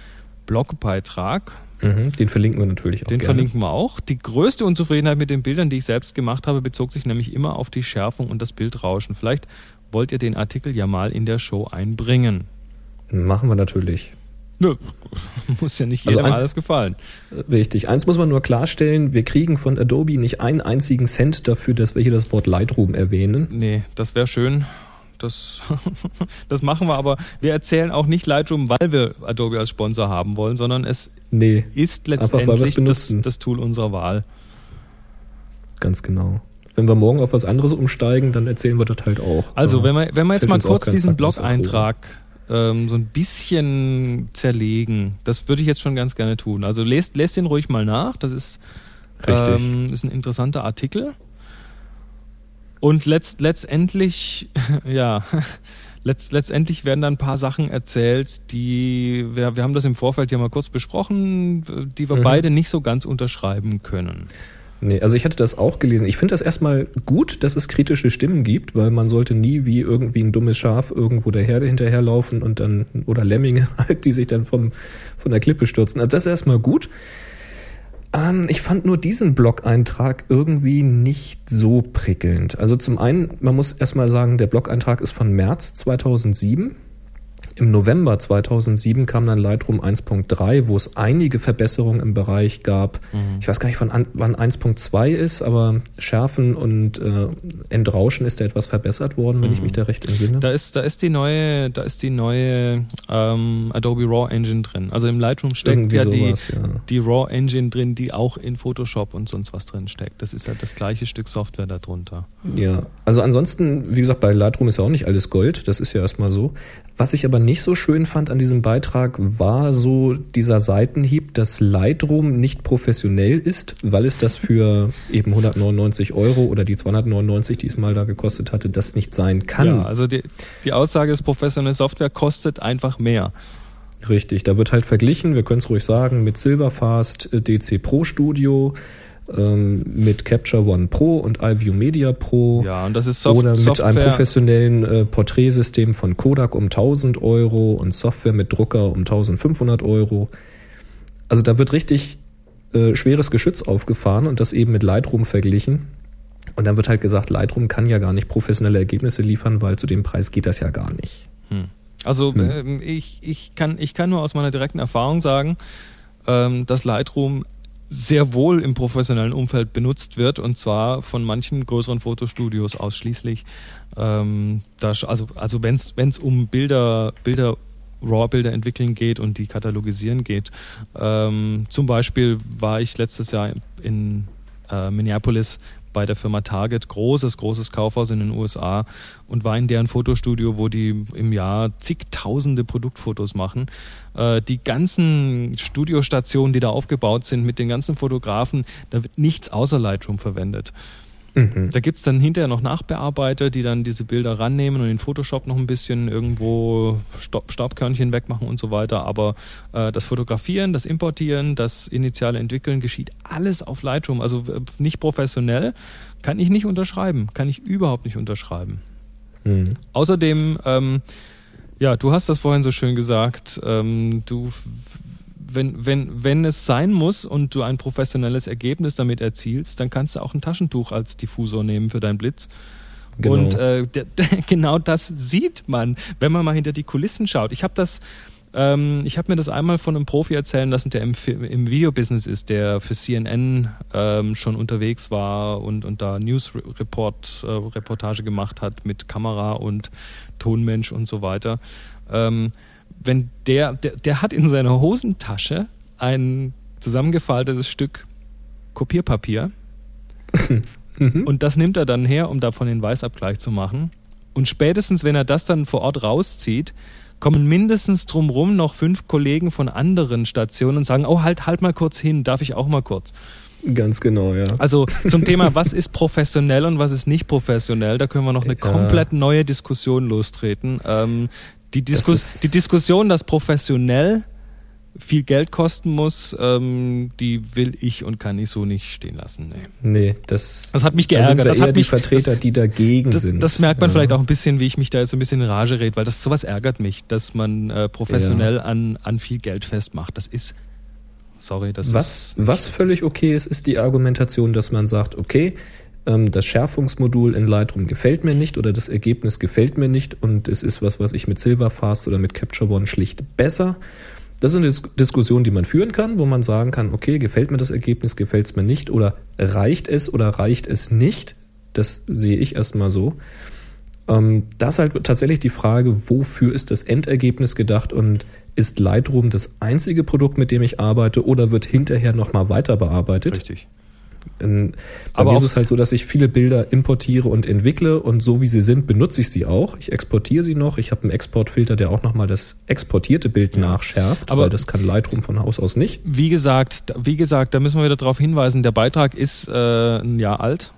Blogbeitrag. Mhm, den verlinken wir natürlich auch. Den gerne. verlinken wir auch. Die größte Unzufriedenheit mit den Bildern, die ich selbst gemacht habe, bezog sich nämlich immer auf die Schärfung und das Bildrauschen. Vielleicht wollt ihr den Artikel ja mal in der Show einbringen. Machen wir natürlich. Nö, muss ja nicht Also jedem ein- alles gefallen. Richtig. Eins muss man nur klarstellen, wir kriegen von Adobe nicht einen einzigen Cent dafür, dass wir hier das Wort Lightroom erwähnen. Nee, das wäre schön. Das, das machen wir, aber wir erzählen auch nicht Lightroom, weil wir Adobe als Sponsor haben wollen, sondern es Nee, ist letztendlich das, das Tool unserer Wahl. ganz genau. Wenn wir morgen auf was anderes umsteigen, dann erzählen wir das halt auch. Also, wenn wir, wenn wir jetzt mal kurz diesen. Blog-Eintrag ähm, so ein bisschen zerlegen, das würde ich jetzt schon ganz gerne tun. Also lest, lest den ruhig mal nach, das ist, ähm, ist ein interessanter Artikel. Und letzt, letztendlich, ja, letzt, letztendlich werden dann ein paar Sachen erzählt, die, wir, wir haben das im Vorfeld ja mal kurz besprochen, die wir Mhm. beide nicht so ganz unterschreiben können. Nee, also ich hatte das auch gelesen. Ich finde das erstmal gut, dass es kritische Stimmen gibt, weil man sollte nie wie irgendwie ein dummes Schaf irgendwo der Herde hinterherlaufen und dann, oder Lemminge halt, die sich dann vom, von der Klippe stürzen. Also das ist erstmal gut. Ähm, ich fand nur diesen Blog-Eintrag irgendwie nicht so prickelnd. Also zum einen, man muss erstmal sagen, der Blog-Eintrag ist von März 2007. Im November 2007 kam dann Lightroom 1.3, wo es einige Verbesserungen im Bereich gab. Ich weiß gar nicht, von an, wann 1.2 ist, aber Schärfen und äh, Entrauschen ist da etwas verbessert worden, wenn ich mich da recht entsinne. Da ist, da ist die neue, da ist die neue ähm, Adobe RAW Engine drin. Also im Lightroom steckt Irgendwie ja die, sowas, ja. die RAW Engine drin, die auch in Photoshop und sonst was drin steckt. Das ist ja das gleiche Stück Software darunter. Ja, also ansonsten, wie gesagt, bei Lightroom ist ja auch nicht alles Gold, das ist ja erstmal so. Was ich aber nicht so schön fand an diesem Beitrag, war so dieser Seitenhieb, dass Lightroom nicht professionell ist, weil es das für eben 199 Euro oder die 299, die es mal da gekostet hatte, das nicht sein kann. Ja, also die, die Aussage ist, professionelle Software kostet einfach mehr. Richtig, da wird halt verglichen, wir können es ruhig sagen, mit Silverfast äh, DC Pro Studio, ähm, mit Capture One Pro und iView Media Pro. Ja, und das ist Soft Oder mit Software. einem professionellen äh, Porträtsystem von Kodak um 1000 Euro und Software mit Drucker um 1500 Euro. Also da wird richtig äh, schweres Geschütz aufgefahren und das eben mit Lightroom verglichen. Und dann wird halt gesagt, Lightroom kann ja gar nicht professionelle Ergebnisse liefern, weil zu dem Preis geht das ja gar nicht. Also Hm. ähm, ich, ich, kann, ich kann nur aus meiner direkten Erfahrung sagen, ähm, dass Lightroom sehr wohl im professionellen Umfeld benutzt wird und zwar von manchen größeren Fotostudios ausschließlich. Ähm, da, also also wenn es um Bilder, Bilder RAW-Bilder entwickeln geht und die katalogisieren geht. Ähm, zum Beispiel war ich letztes Jahr in äh, Minneapolis bei der Firma Target, großes, großes Kaufhaus in den USA und war in deren Fotostudio, wo die im Jahr zigtausende Produktfotos machen. Äh, die ganzen Studiostationen, die da aufgebaut sind mit den ganzen Fotografen, da wird nichts außer Lightroom verwendet. Da gibt's dann hinterher noch Nachbearbeiter, die dann diese Bilder rannehmen und in Photoshop noch ein bisschen irgendwo Staub, Staubkörnchen wegmachen und so weiter. Aber äh, das Fotografieren, das Importieren, das initiale Entwickeln geschieht alles auf Lightroom. Also äh, nicht professionell, kann ich nicht unterschreiben, kann ich überhaupt nicht unterschreiben. Hm. Außerdem, ähm, ja, du hast das vorhin so schön gesagt, ähm, du, wenn, wenn, wenn es sein muss und du ein professionelles Ergebnis damit erzielst, dann kannst du auch ein Taschentuch als Diffusor nehmen für deinen Blitz. Genau. Und äh, genau das sieht man, wenn man mal hinter die Kulissen schaut. Ich habe das, ähm, ich habe mir das einmal von einem Profi erzählen lassen, der im, im Videobusiness ist, der für CNN ähm, schon unterwegs war und, und da News-Report, äh, Reportage gemacht hat mit Kamera und Tonmensch und so weiter. Ähm, wenn der, der, der hat in seiner Hosentasche ein zusammengefaltetes Stück Kopierpapier und das nimmt er dann her, um davon den Weißabgleich zu machen. Und spätestens, wenn er das dann vor Ort rauszieht, kommen mindestens drumrum noch fünf Kollegen von anderen Stationen und sagen, oh, halt, halt mal kurz hin, darf ich auch mal kurz. Ganz genau, ja. Also zum Thema, was ist professionell und was ist nicht professionell, da können wir noch eine Ja. komplett neue Diskussion lostreten. Ähm, die, Diskus die Diskussion, dass professionell viel Geld kosten muss, ähm, die will ich und kann ich so nicht stehen lassen. Nee. Nee, das, Das hat mich da geärgert. wir Das hat die mich- Vertreter, die dagegen Das, sind. das merkt man ja. vielleicht auch ein bisschen, wie ich mich da jetzt ein bisschen in Rage rede, weil das sowas ärgert mich, dass man äh, professionell an, an viel Geld festmacht. Das ist, sorry, das Was, ist. was völlig okay ist, ist die Argumentation, dass man sagt, okay, das Schärfungsmodul in Lightroom gefällt mir nicht oder das Ergebnis gefällt mir nicht und es ist was, was ich mit Silverfast oder mit Capture One schlicht besser. Das sind Dis Diskussionen, die man führen kann, wo man sagen kann, okay, gefällt mir das Ergebnis, gefällt es mir nicht oder reicht es oder reicht es nicht. Das sehe ich erstmal so. Ähm, das ist halt tatsächlich die Frage, wofür ist das Endergebnis gedacht und ist Lightroom das einzige Produkt, mit dem ich arbeite oder wird hinterher nochmal weiter bearbeitet? Richtig. Ähm, Bei Aber mir ist es halt so, dass ich viele Bilder importiere und entwickle und so wie sie sind, benutze ich sie auch. Ich exportiere sie noch. Ich habe einen Exportfilter, der auch nochmal das exportierte Bild nachschärft, Aber- weil das kann Lightroom von Haus aus nicht. Wie gesagt, wie gesagt, da müssen wir wieder darauf hinweisen, der Beitrag ist äh, ein Jahr alt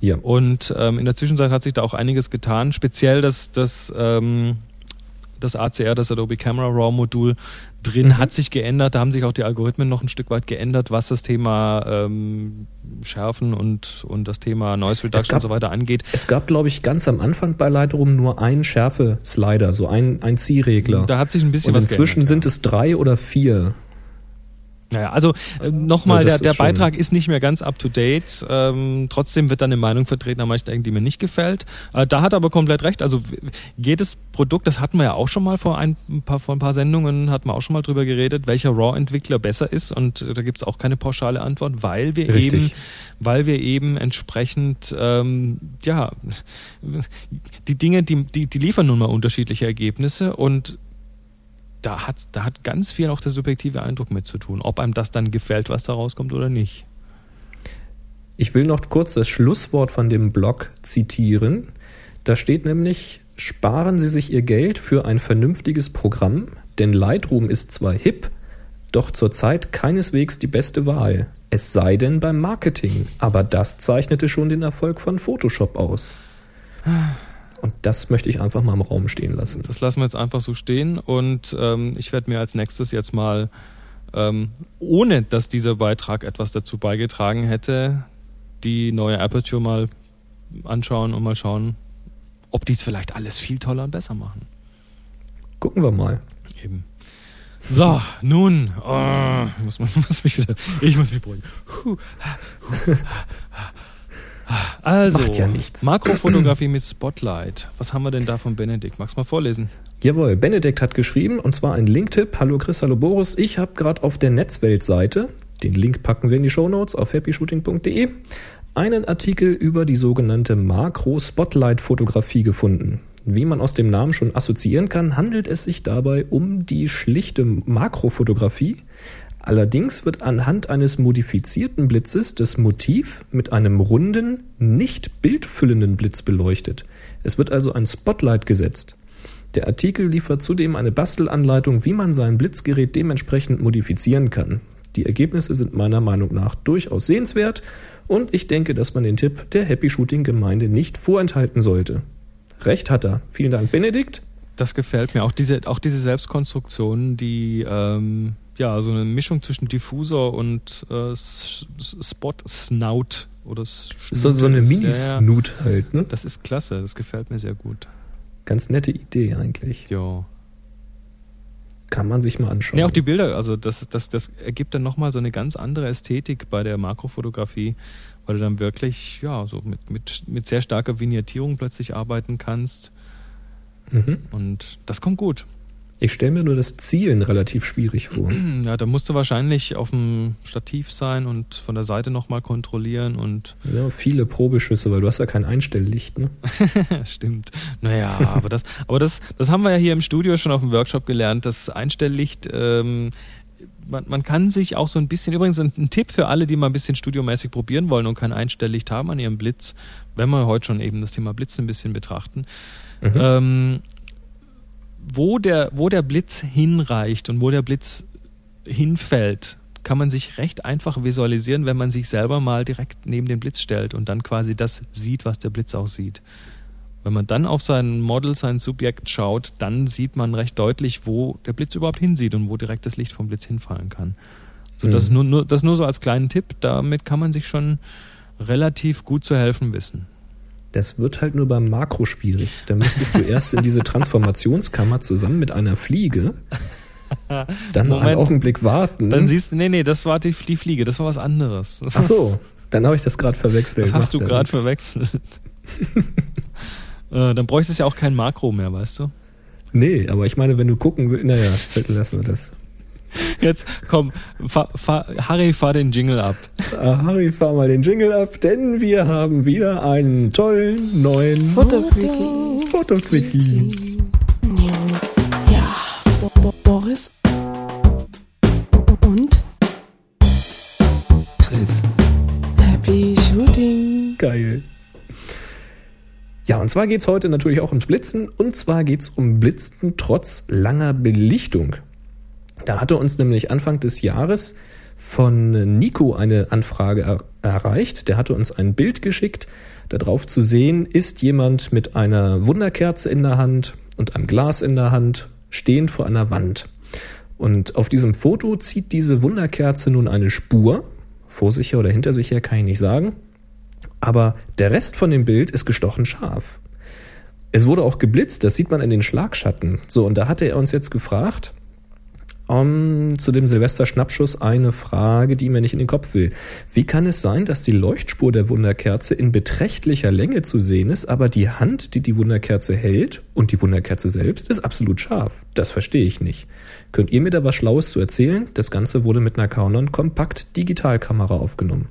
Ja. und ähm, in der Zwischenzeit hat sich da auch einiges getan. Speziell das, das, ähm, das ACR, das Adobe Camera Raw Modul drin Mhm. hat sich geändert. Da haben sich auch die Algorithmen noch ein Stück weit geändert, was das Thema ähm, Schärfen und, und das Thema Noise Reduction gab- und so weiter angeht. Es gab, glaube ich, ganz am Anfang bei Lightroom nur einen Schärfe-Slider, so ein, ein Ziehregler. Da hat sich ein bisschen und was inzwischen geändert. sind es drei oder vier. Naja, also äh, nochmal, So, der, der Beitrag ist nicht mehr ganz up to date. Ähm, trotzdem wird dann eine Meinung vertreten manchen Ecken, die mir nicht gefällt. Äh, da hat er aber komplett recht. Also jedes Produkt, das hatten wir ja auch schon mal vor ein paar, vor ein paar Sendungen, hatten wir auch schon mal drüber geredet, welcher RAW-Entwickler besser ist. Und äh, da gibt's auch keine pauschale Antwort, weil wir Richtig. eben, weil wir eben entsprechend, ähm, ja, die Dinge, die, die, die liefern nun mal unterschiedliche Ergebnisse und da hat, da hat ganz viel auch der subjektive Eindruck mit zu tun, ob einem das dann gefällt, was da rauskommt oder nicht. Ich will noch kurz das Schlusswort von dem Blog zitieren. Da steht nämlich, sparen Sie sich Ihr Geld für ein vernünftiges Programm, denn Lightroom ist zwar hip, doch zurzeit keineswegs die beste Wahl. Es sei denn beim Marketing, aber das zeichnete schon den Erfolg von Photoshop aus. Und das möchte ich einfach mal im Raum stehen lassen. Das lassen wir jetzt einfach so stehen und ähm, ich werde mir als nächstes jetzt mal, ähm, ohne dass dieser Beitrag etwas dazu beigetragen hätte, die neue Aperture mal anschauen und mal schauen, ob die es vielleicht alles viel toller und besser machen. Gucken wir mal. Eben. So, nun, oh, ich, muss, muss mich wieder, ich muss mich beruhigen. Puh, puh. Also, Macht ja nichts. Makrofotografie mit Spotlight. Was haben wir denn da von Benedikt? Magst du mal vorlesen? Jawohl, Benedikt hat geschrieben, und zwar ein Linktipp. Hallo Chris, hallo Boris. Ich habe gerade auf der Netzwelt-Seite, den Link packen wir in die Shownotes auf happyshooting.de, einen Artikel über die sogenannte Makro-Spotlight-Fotografie gefunden. Wie man aus dem Namen schon assoziieren kann, handelt es sich dabei um die schlichte Makrofotografie. Allerdings wird anhand eines modifizierten Blitzes das Motiv mit einem runden, nicht bildfüllenden Blitz beleuchtet. Es wird also ein Spotlight gesetzt. Der Artikel liefert zudem eine Bastelanleitung, wie man sein Blitzgerät dementsprechend modifizieren kann. Die Ergebnisse sind meiner Meinung nach durchaus sehenswert und ich denke, dass man den Tipp der Happy Shooting Gemeinde nicht vorenthalten sollte. Recht hat er. Vielen Dank, Benedikt. Das gefällt mir. Auch diese, auch diese Selbstkonstruktionen, die ähm, ja so eine Mischung zwischen Diffusor und äh, Spot Snout oder So, so eine Mini-Snoot halt, ne? Das ist klasse, das gefällt mir sehr gut. Ganz nette Idee eigentlich. Ja. Kann man sich mal anschauen. Nee, auch die Bilder, also das, das, das ergibt dann nochmal so eine ganz andere Ästhetik bei der Makrofotografie, weil du dann wirklich, ja, so mit, mit, mit sehr starker Vignettierung plötzlich arbeiten kannst. mhm. Und das kommt gut. Ich stelle mir nur das Zielen relativ schwierig vor. Ja, da musst du wahrscheinlich auf dem Stativ sein und von der Seite nochmal kontrollieren und Ja, viele Probeschüsse, weil du hast ja kein Einstelllicht, ne? stimmt. Naja, aber das, aber das, das haben wir ja hier im Studio schon auf dem Workshop gelernt. Das Einstelllicht, ähm, man, man kann sich auch so ein bisschen, übrigens ein, ein Tipp für alle, die mal ein bisschen studiomäßig probieren wollen und kein Einstelllicht haben an ihrem Blitz, wenn wir heute schon eben das Thema Blitz ein bisschen betrachten. Mhm. Ähm, wo, der, wo der Blitz hinreicht und wo der Blitz hinfällt, kann man sich recht einfach visualisieren, wenn man sich selber mal direkt neben den Blitz stellt und dann quasi das sieht, was der Blitz auch sieht. Wenn man dann auf sein Model, sein Subjekt schaut, dann sieht man recht deutlich, wo der Blitz überhaupt hinsieht und wo direkt das Licht vom Blitz hinfallen kann. So, mhm. das, nur, nur, das nur so als kleinen Tipp. Damit kann man sich schon relativ gut zu helfen wissen. Das wird halt nur beim Makro schwierig. Da müsstest du erst in diese Transformationskammer zusammen mit einer Fliege dann Moment, einen Augenblick warten. Dann siehst du, nee, nee, das war die, die Fliege, das war was anderes. Das Ach so, dann habe ich das gerade verwechselt. Das hast Macht du gerade verwechselt. äh, dann bräuchte es ja auch kein Makro mehr, weißt du? Nee, aber ich meine, wenn du gucken willst, naja, lassen wir das. Jetzt komm, fahr, fahr, Harry, fahr den Jingle ab. Ah, Harry, fahr mal den Jingle ab, denn wir haben wieder einen tollen neuen Fotoquickie. Fotoquickie. Ja, Boris und Chris. Happy Shooting. Geil. Ja, und zwar geht es heute natürlich auch ums Blitzen. Und zwar geht es um Blitzen trotz langer Belichtung. Da hatte uns nämlich Anfang des Jahres von Nico eine Anfrage er erreicht. Der hatte uns ein Bild geschickt. Darauf zu sehen ist jemand mit einer Wunderkerze in der Hand und einem Glas in der Hand, stehend vor einer Wand. Und auf diesem Foto zieht diese Wunderkerze nun eine Spur. Vor sich her oder hinter sich her kann ich nicht sagen. Aber der Rest von dem Bild ist gestochen scharf. Es wurde auch geblitzt, das sieht man in den Schlagschatten. So, und da hatte er uns jetzt gefragt, um, zu dem Silvester-Schnappschuss eine Frage, die mir nicht in den Kopf will. Wie kann es sein, dass die Leuchtspur der Wunderkerze in beträchtlicher Länge zu sehen ist, aber die Hand, die die Wunderkerze hält und die Wunderkerze selbst, ist absolut scharf? Das verstehe ich nicht. Könnt ihr mir da was Schlaues zu erzählen? Das Ganze wurde mit einer Canon Kompakt Digitalkamera aufgenommen.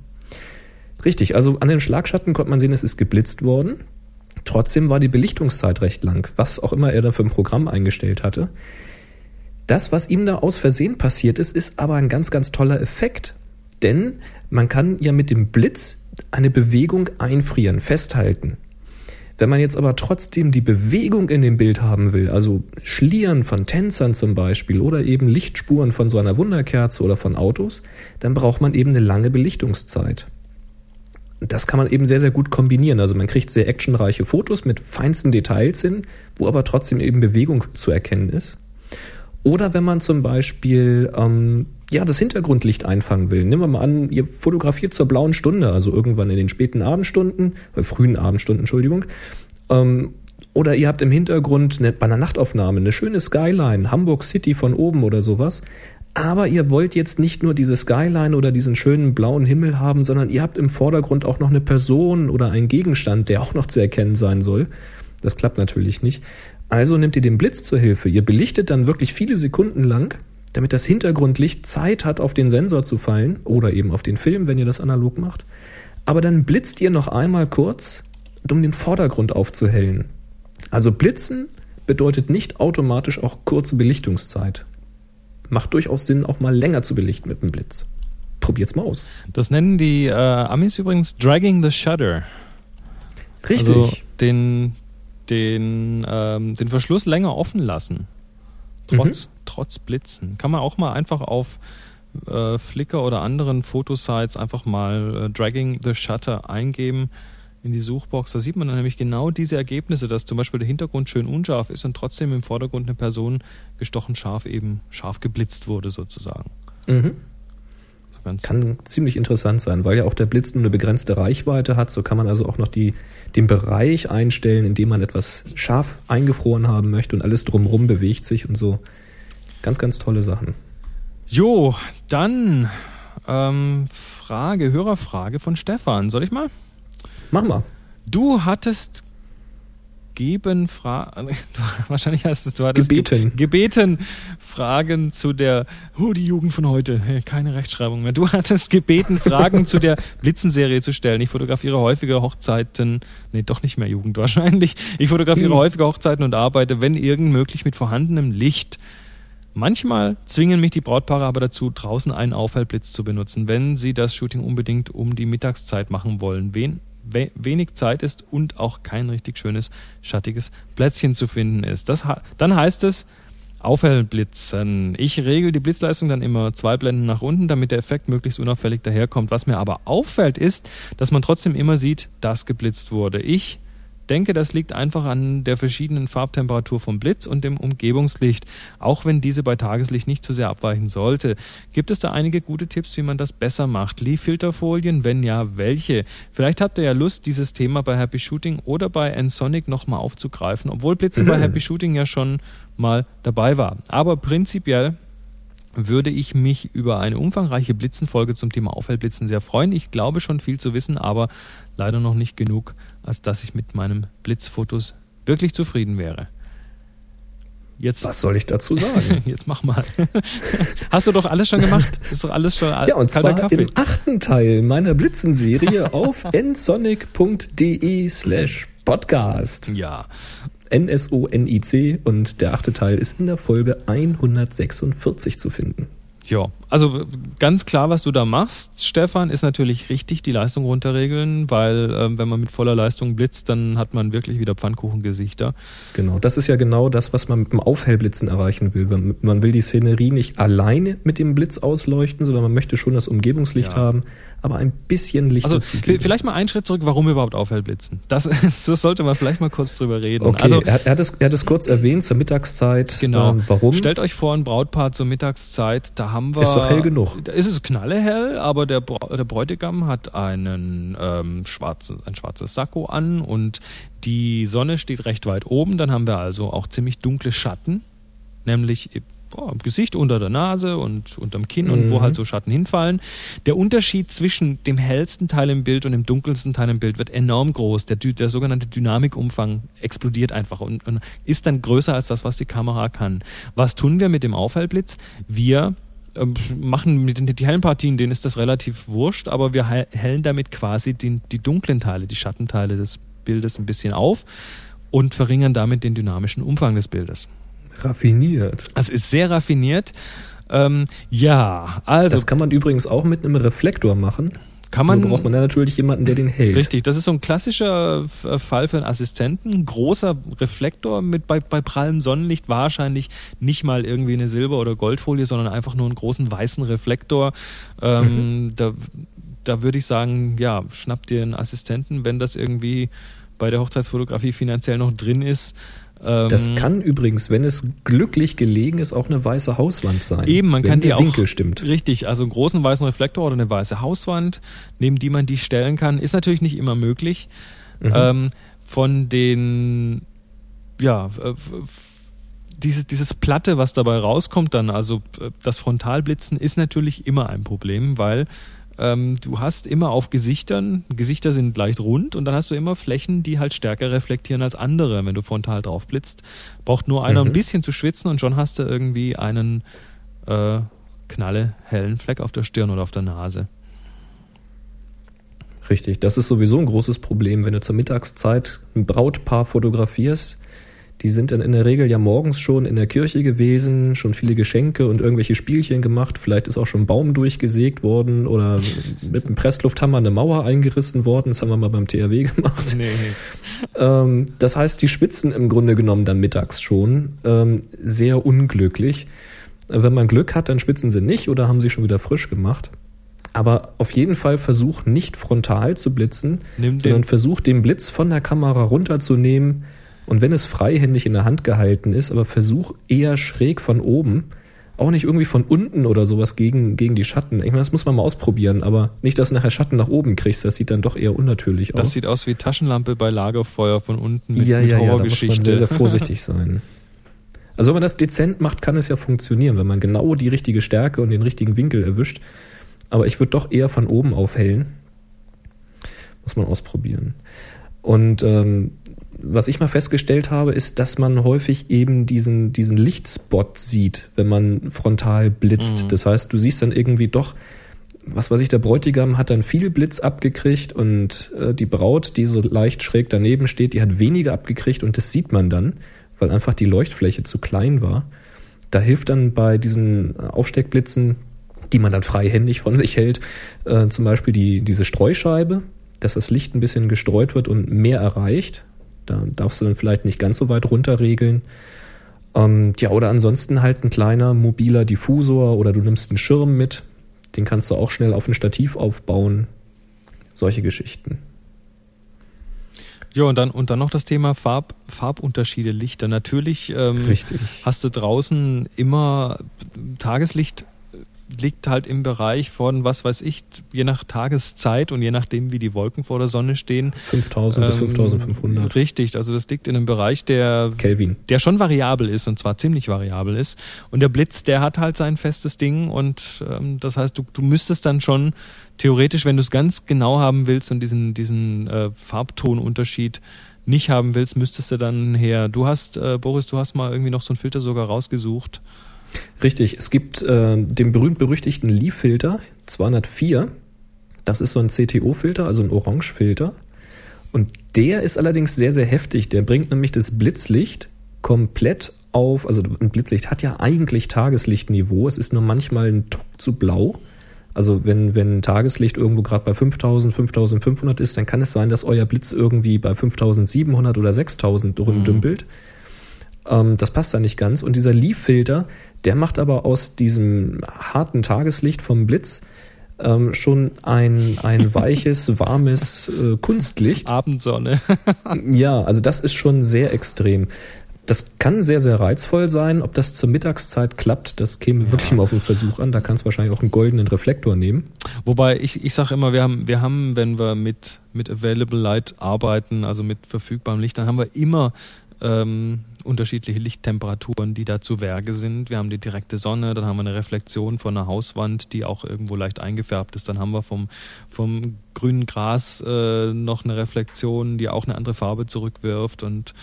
Richtig, also an dem Schlagschatten konnte man sehen, es ist geblitzt worden. Trotzdem war die Belichtungszeit recht lang, was auch immer er da für ein Programm eingestellt hatte. Das, was ihm da aus Versehen passiert ist, ist aber ein ganz, ganz toller Effekt. Denn man kann ja mit dem Blitz eine Bewegung einfrieren, festhalten. Wenn man jetzt aber trotzdem die Bewegung in dem Bild haben will, also Schlieren von Tänzern zum Beispiel oder eben Lichtspuren von so einer Wunderkerze oder von Autos, dann braucht man eben eine lange Belichtungszeit. Das kann man eben sehr, sehr gut kombinieren. Also man kriegt sehr actionreiche Fotos mit feinsten Details hin, wo aber trotzdem eben Bewegung zu erkennen ist. Oder wenn man zum Beispiel ähm, ja, das Hintergrundlicht einfangen will. Nehmen wir mal an, ihr fotografiert zur blauen Stunde, also irgendwann in den späten Abendstunden, äh, frühen Abendstunden, Entschuldigung. Ähm, oder ihr habt im Hintergrund eine, bei einer Nachtaufnahme eine schöne Skyline, Hamburg City von oben oder sowas. Aber ihr wollt jetzt nicht nur diese Skyline oder diesen schönen blauen Himmel haben, sondern ihr habt im Vordergrund auch noch eine Person oder einen Gegenstand, der auch noch zu erkennen sein soll. Das klappt natürlich nicht. Also nehmt ihr den Blitz zur Hilfe. Ihr belichtet dann wirklich viele Sekunden lang, damit das Hintergrundlicht Zeit hat, auf den Sensor zu fallen oder eben auf den Film, wenn ihr das analog macht. Aber dann blitzt ihr noch einmal kurz, um den Vordergrund aufzuhellen. Also blitzen bedeutet nicht automatisch auch kurze Belichtungszeit. Macht durchaus Sinn, auch mal länger zu belichten mit dem Blitz. Probiert's mal aus. Das nennen die äh, Amis übrigens Dragging the Shutter. Richtig. Also den, den, ähm, den Verschluss länger offen lassen. Trotz, mhm. trotz Blitzen. Kann man auch mal einfach auf äh, Flickr oder anderen Fotosites einfach mal äh, Dragging the Shutter eingeben in die Suchbox. Da sieht man dann nämlich genau diese Ergebnisse, dass zum Beispiel der Hintergrund schön unscharf ist und trotzdem im Vordergrund eine Person gestochen scharf eben scharf geblitzt wurde sozusagen. Mhm. Ganz kann ziemlich interessant sein, weil ja auch der Blitz nur eine begrenzte Reichweite hat. So kann man also auch noch die, den Bereich einstellen, in dem man etwas scharf eingefroren haben möchte und alles drumherum bewegt sich und so. Ganz, ganz tolle Sachen. Jo, dann ähm, Frage, Hörerfrage von Stefan. Soll ich mal? Mach mal. Du hattest geben Fragen, wahrscheinlich heißt es, du hattest gebeten. Ge gebeten Fragen zu der, oh, die Jugend von heute, keine Rechtschreibung mehr. Du hattest gebeten, Fragen zu der Blitzenserie zu stellen. Ich fotografiere häufige Hochzeiten, nee, doch nicht mehr Jugend wahrscheinlich. Ich fotografiere hm. häufige Hochzeiten und arbeite, wenn irgend möglich, mit vorhandenem Licht. Manchmal zwingen mich die Brautpaare aber dazu, draußen einen Aufhellblitz zu benutzen, wenn sie das Shooting unbedingt um die Mittagszeit machen wollen. Wen we wenig Zeit ist und auch kein richtig schönes, schattiges Plätzchen zu finden ist. Das, dann heißt es, Aufhellblitzen. Ich regel die Blitzleistung dann immer zwei Blenden nach unten, damit der Effekt möglichst unauffällig daherkommt. Was mir aber auffällt, ist, dass man trotzdem immer sieht, dass geblitzt wurde. Ich denke, das liegt einfach an der verschiedenen Farbtemperatur vom Blitz und dem Umgebungslicht, auch wenn diese bei Tageslicht nicht zu sehr abweichen sollte. Gibt es da einige gute Tipps, wie man das besser macht? Leaf-Filterfolien? Wenn ja, welche? Vielleicht habt ihr ja Lust, dieses Thema bei Happy Shooting oder bei Nsonic nochmal aufzugreifen, obwohl Blitze bei Happy Shooting ja schon mal dabei war. Aber prinzipiell würde ich mich über eine umfangreiche Blitzenfolge zum Thema Aufhellblitzen sehr freuen. Ich glaube schon viel zu wissen, aber leider noch nicht genug, als dass ich mit meinem Blitzfotos wirklich zufrieden wäre. Jetzt, Was soll ich dazu sagen? jetzt mach mal. Hast du doch alles schon gemacht? Ist doch alles schon Ja, und zwar Kaffee. im achten Teil meiner Blitzenserie auf nsonic.de slash podcast. Ja, N-S-O-N-I-C und der achte Teil ist in der Folge 146 zu finden. Ja, also ganz klar, was du da machst, Stefan, ist natürlich richtig, die Leistung runterregeln, weil ähm, wenn man mit voller Leistung blitzt, dann hat man wirklich wieder Pfannkuchengesichter. Genau, das ist ja genau das, was man mit dem Aufhellblitzen erreichen will. Man, will die Szenerie nicht alleine mit dem Blitz ausleuchten, sondern man möchte schon das Umgebungslicht Ja. haben, aber ein bisschen Licht Also vielleicht mal einen Schritt zurück, warum überhaupt Aufhellblitzen? Das, das sollte man vielleicht mal kurz drüber reden. Okay, Also er, er, hat es, er hat es kurz erwähnt zur Mittagszeit. Genau. Ähm, warum? Stellt euch vor, ein Brautpaar zur Mittagszeit, da haben wir. Ist doch hell genug. Da ist es knallehell, aber der, der Bräutigam hat einen ähm, schwarzen, ein schwarzes Sakko an und die Sonne steht recht weit oben. Dann haben wir also auch ziemlich dunkle Schatten, nämlich boah, im Gesicht, unter der Nase und unterm Kinn und wo Mhm. halt so Schatten hinfallen. Der Unterschied zwischen dem hellsten Teil im Bild und dem dunkelsten Teil im Bild wird enorm groß. Der, der sogenannte Dynamikumfang explodiert einfach und, und ist dann größer als das, was die Kamera kann. Was tun wir mit dem Aufhellblitz? Wir machen mit den die hellen Partien, denen ist das relativ wurscht, aber wir he- hellen damit quasi die, die dunklen Teile, die Schattenteile des Bildes ein bisschen auf und verringern damit den dynamischen Umfang des Bildes. Raffiniert. Es ist sehr raffiniert. Ähm, ja, also Das kann man übrigens auch mit einem Reflektor machen. Kann Nur man. braucht man dann natürlich jemanden, der den hält. Richtig, das ist so ein klassischer äh, Fall für einen Assistenten. Ein großer Reflektor mit bei, bei prallem Sonnenlicht wahrscheinlich nicht mal irgendwie eine Silber- oder Goldfolie, sondern einfach nur einen großen weißen Reflektor. Ähm, Da, da würde ich sagen, ja, schnapp dir einen Assistenten, wenn das irgendwie bei der Hochzeitsfotografie finanziell noch drin ist. Ähm, Das kann übrigens, wenn es glücklich gelegen ist, auch eine weiße Hauswand sein. Eben, man wenn kann die der auch Winkel stimmt. richtig, also einen großen weißen Reflektor oder eine weiße Hauswand, neben die man die stellen kann, ist natürlich nicht immer möglich. Mhm. Ähm, von den ja äh, dieses, dieses Platte, was dabei rauskommt dann, also äh, das Frontalblitzen ist natürlich immer ein Problem, weil ähm, du hast immer auf Gesichtern, Gesichter sind leicht rund und dann hast du immer Flächen, die halt stärker reflektieren als andere, wenn du frontal drauf blitzt. Braucht nur einer Mhm. ein bisschen zu schwitzen und schon hast du irgendwie einen äh, knalle hellen Fleck auf der Stirn oder auf der Nase. Richtig, das ist sowieso ein großes Problem, wenn du zur Mittagszeit ein Brautpaar fotografierst. Die sind dann in der Regel ja morgens schon in der Kirche gewesen, schon viele Geschenke und irgendwelche Spielchen gemacht. Vielleicht ist auch schon ein Baum durchgesägt worden oder mit einem Presslufthammer eine Mauer eingerissen worden. Das haben wir mal beim THW gemacht. Nee. Ähm, das heißt, die schwitzen im Grunde genommen dann mittags schon. Ähm, sehr unglücklich. Wenn man Glück hat, dann schwitzen sie nicht oder haben sie schon wieder frisch gemacht. Aber auf jeden Fall versuch nicht frontal zu blitzen, Nimm sondern den, versuch den Blitz von der Kamera runterzunehmen. Und wenn es freihändig in der Hand gehalten ist, aber versuch eher schräg von oben, auch nicht irgendwie von unten oder sowas gegen, gegen die Schatten. Ich meine, das muss man mal ausprobieren, aber nicht, dass du nachher Schatten nach oben kriegst. Das sieht dann doch eher unnatürlich aus. das sieht aus wie Taschenlampe bei Lagerfeuer von unten mit, ja, mit ja, ja, da muss man Horrorgeschichte. sehr, sehr vorsichtig sein. Also wenn man das dezent macht, kann es ja funktionieren, wenn man genau die richtige Stärke und den richtigen Winkel erwischt. Aber ich würde doch eher von oben aufhellen. Muss man ausprobieren. Und ähm, was ich mal festgestellt habe, ist, dass man häufig eben diesen, diesen Lichtspot sieht, wenn man frontal blitzt. Mhm. Das heißt, du siehst dann irgendwie doch, was weiß ich, der Bräutigam hat dann viel Blitz abgekriegt und äh, die Braut, die so leicht schräg daneben steht, die hat weniger abgekriegt und das sieht man dann, weil einfach die Leuchtfläche zu klein war. Da hilft dann bei diesen Aufsteckblitzen, die man dann freihändig von sich hält, äh, zum Beispiel die, diese Streuscheibe, dass das Licht ein bisschen gestreut wird und mehr erreicht. Da darfst du dann vielleicht nicht ganz so weit runterregeln. Ähm, ja, oder ansonsten halt ein kleiner mobiler Diffusor oder du nimmst einen Schirm mit. Den kannst du auch schnell auf ein Stativ aufbauen. Solche Geschichten. Ja, und dann, und dann noch das Thema Farb, Farbunterschiede, Lichter. Natürlich ähm, Richtig. hast du draußen immer Tageslicht liegt halt im Bereich von, was weiß ich, je nach Tageszeit und je nachdem, wie die Wolken vor der Sonne stehen. 5000 bis ähm, 5500 Richtig, also das liegt in einem Bereich, der Kelvin. der schon variabel ist und zwar ziemlich variabel ist. Und der Blitz, der hat halt sein festes Ding und ähm, das heißt, du, du müsstest dann schon theoretisch, wenn du es ganz genau haben willst und diesen, diesen äh, Farbtonunterschied nicht haben willst, müsstest du dann her. Du hast, äh, Boris, du hast mal irgendwie noch so einen Filter sogar rausgesucht. Richtig, es gibt äh, den berühmt-berüchtigten Leaf-Filter 204. Das ist so ein CTO-Filter, also ein Orange-Filter. Und der ist allerdings sehr, sehr heftig. Der bringt nämlich das Blitzlicht komplett auf, also ein Blitzlicht hat ja eigentlich Tageslichtniveau, es ist nur manchmal ein Tuck zu blau. Also wenn, wenn Tageslicht irgendwo gerade bei 5000, 5500 ist, dann kann es sein, dass euer Blitz irgendwie bei 5700 oder 6000 rumdümpelt. Ähm, das passt da nicht ganz. Und dieser Leaf-Filter, der macht aber aus diesem harten Tageslicht vom Blitz ähm, schon ein, ein weiches, warmes äh, Kunstlicht. Abendsonne. Ja, also das ist schon sehr extrem. Das kann sehr, sehr reizvoll sein. Ob das zur Mittagszeit klappt, das käme wirklich mal auf den Versuch an. Da kannst du wahrscheinlich auch einen goldenen Reflektor nehmen. Wobei ich, ich sage immer, wir haben, wir haben, wenn wir mit, mit Available Light arbeiten, also mit verfügbarem Licht, dann haben wir immer ähm, unterschiedliche Lichttemperaturen, die da zu Werke sind. Wir haben die direkte Sonne, dann haben wir eine Reflexion von einer Hauswand, die auch irgendwo leicht eingefärbt ist. Dann haben wir vom, vom grünen Gras äh, noch eine Reflexion, die auch eine andere Farbe zurückwirft. Und